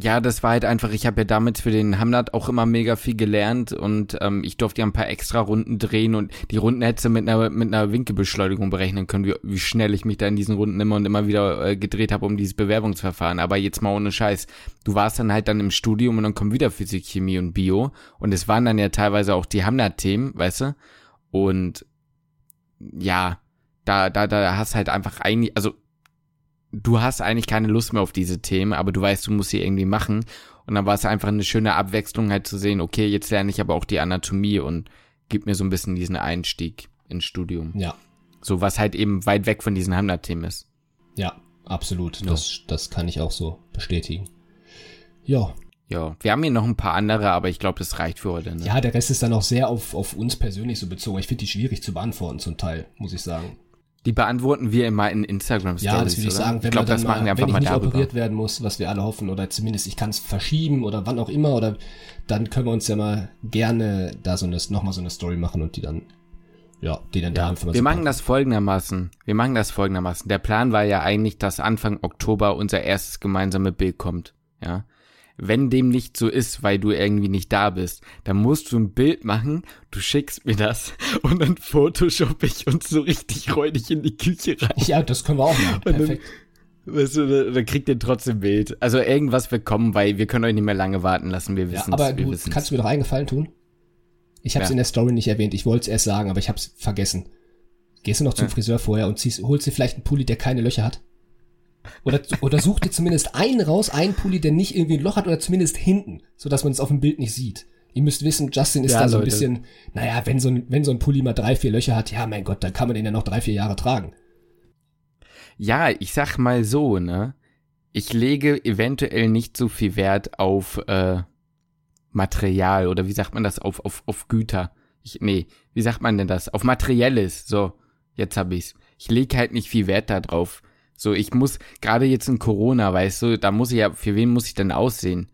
Ja, das war halt einfach, ich habe ja damit für den Hamnat auch immer mega viel gelernt und ähm, ich durfte ja ein paar extra Runden drehen und die Runden hättest du mit einer, mit einer Winkelbeschleunigung berechnen können, wie, wie schnell ich mich da in diesen Runden immer und immer wieder äh, gedreht habe um dieses Bewerbungsverfahren. Aber jetzt mal ohne Scheiß. Du warst dann halt dann im Studium und dann kommt wieder Physik, Chemie und Bio und es waren dann ja teilweise auch die Hamnat-Themen, weißt du? Und ja, da, da, da hast halt einfach eigentlich, also du hast eigentlich keine Lust mehr auf diese Themen, aber du weißt, du musst sie irgendwie machen. Und dann war es einfach eine schöne Abwechslung halt zu sehen, okay, jetzt lerne ich aber auch die Anatomie und gib mir so ein bisschen diesen Einstieg ins Studium. Ja. So was halt eben weit weg von diesen Hamlet-Themen ist. Ja, absolut. Ja. Das, das kann ich auch so bestätigen. Ja. Ja, wir haben hier noch ein paar andere, aber ich glaube, das reicht für heute. Ne? Ja, der Rest ist dann auch sehr auf, auf uns persönlich so bezogen. Ich finde die schwierig zu beantworten zum Teil, muss ich sagen. Die beantworten wir immer in Instagram Stories. Ja, das würde ich oder? sagen. Wenn ich glaube, das machen wir einfach wenn mal ich nicht darüber. operiert werden muss, was wir alle hoffen, oder zumindest ich kann es verschieben oder wann auch immer, oder dann können wir uns ja mal gerne da so eine, nochmal so eine Story machen und die dann, ja, die dann ja, da Wir machen das folgendermaßen. Wir machen das folgendermaßen. Der Plan war ja eigentlich, dass Anfang Oktober unser erstes gemeinsame Bild kommt. Ja. Wenn dem nicht so ist, weil du irgendwie nicht da bist, dann musst du ein Bild machen, du schickst mir das und dann photoshop ich uns so richtig räudig in die Küche rein. Ja, das können wir auch machen. Perfekt. Weißt du, dann kriegt ihr trotzdem Bild. Also irgendwas wird kommen, weil wir können euch nicht mehr lange warten lassen. Wir wissen ja, Aber du, wissen's. kannst du mir doch einen Gefallen tun? Ich habe es ja. in der Story nicht erwähnt. Ich wollte es erst sagen, aber ich habe es vergessen. Gehst du noch zum ja. Friseur vorher und ziehst, holst dir vielleicht einen Pulli, der keine Löcher hat? Oder, oder such dir zumindest einen raus, einen Pulli, der nicht irgendwie ein Loch hat oder zumindest hinten, so dass man es auf dem Bild nicht sieht. Ihr müsst wissen, Justin ist ja, da so ein bisschen, naja, wenn so, ein, wenn so ein Pulli mal drei, vier Löcher hat, ja, mein Gott, dann kann man den ja noch drei, vier Jahre tragen. Ja, ich sag mal so, ne? Ich lege eventuell nicht so viel Wert auf äh, Material oder wie sagt man das, auf, auf, auf Güter. Ich, nee, wie sagt man denn das? Auf Materielles. So, jetzt hab ich's. Ich lege halt nicht viel Wert da drauf. So, ich muss, gerade jetzt in Corona, weißt du, da muss ich ja, für wen muss ich denn aussehen?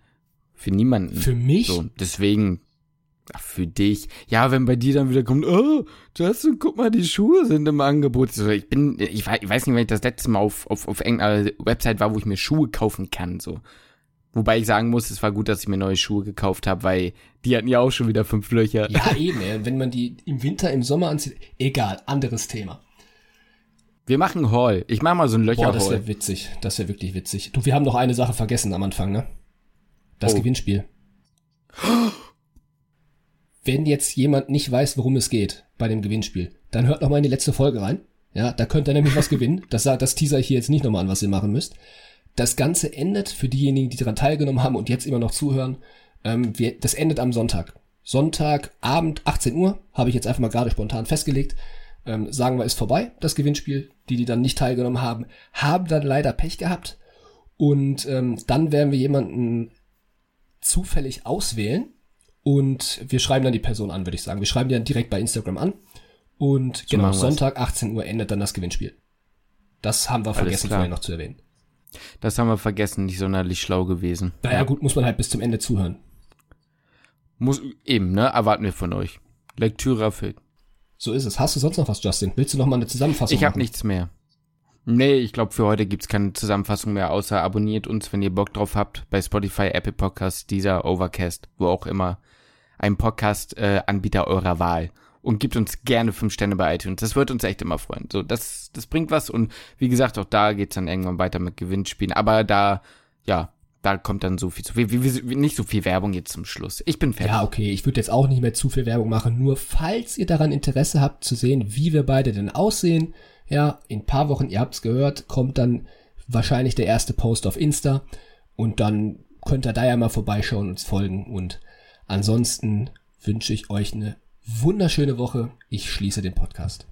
Für niemanden. Für mich? So, deswegen, ach, für dich. Ja, wenn bei dir dann wieder kommt, oh, Justin, guck mal, die Schuhe sind im Angebot. So, ich bin, ich weiß, ich weiß nicht, wenn ich das letzte Mal auf, auf, auf irgendeiner Website war, wo ich mir Schuhe kaufen kann, so. Wobei ich sagen muss, es war gut, dass ich mir neue Schuhe gekauft habe, weil die hatten ja auch schon wieder fünf Löcher. Ja, eben, ey. wenn man die im Winter, im Sommer anzieht, egal, anderes Thema. Wir machen Haul. Ich mach mal so ein Löcher Boah, das wäre witzig. Das wäre wirklich witzig. Du, wir haben noch eine Sache vergessen am Anfang, ne? Das oh. Gewinnspiel. Wenn jetzt jemand nicht weiß, worum es geht bei dem Gewinnspiel, dann hört noch mal in die letzte Folge rein. Ja, da könnt ihr nämlich was gewinnen. Das, das teaser ich hier jetzt nicht nochmal an, was ihr machen müsst. Das Ganze endet für diejenigen, die daran teilgenommen haben und jetzt immer noch zuhören. Ähm, wir, das endet am Sonntag. Sonntagabend, 18 Uhr, habe ich jetzt einfach mal gerade spontan festgelegt ähm, sagen wir, ist vorbei, das Gewinnspiel. Die, die dann nicht teilgenommen haben, haben dann leider Pech gehabt. Und ähm, dann werden wir jemanden zufällig auswählen und wir schreiben dann die Person an, würde ich sagen. Wir schreiben die dann direkt bei Instagram an. Und so genau, Sonntag 18 Uhr endet dann das Gewinnspiel. Das haben wir Alles vergessen klar. vorher noch zu erwähnen. Das haben wir vergessen, nicht sonderlich schlau gewesen. Naja, ja. gut, muss man halt bis zum Ende zuhören. Muss, eben, ne? Erwarten wir von euch. Lektüre erfüllt. So ist es. Hast du sonst noch was, Justin? Willst du noch mal eine Zusammenfassung Ich habe nichts mehr. Nee, ich glaube, für heute gibt's keine Zusammenfassung mehr, außer abonniert uns, wenn ihr Bock drauf habt, bei Spotify, Apple Podcasts, dieser Overcast, wo auch immer, ein Podcast-Anbieter äh, eurer Wahl. Und gibt uns gerne fünf Sterne bei iTunes. Das wird uns echt immer freuen. So, das, das bringt was. Und wie gesagt, auch da geht's dann irgendwann weiter mit Gewinnspielen. Aber da, ja, da kommt dann so viel zu viel, nicht so viel Werbung jetzt zum Schluss. Ich bin fertig. Ja, okay, ich würde jetzt auch nicht mehr zu viel Werbung machen, nur falls ihr daran Interesse habt zu sehen, wie wir beide denn aussehen, ja, in ein paar Wochen, ihr habt's gehört, kommt dann wahrscheinlich der erste Post auf Insta und dann könnt ihr da ja mal vorbeischauen und folgen und ansonsten wünsche ich euch eine wunderschöne Woche. Ich schließe den Podcast.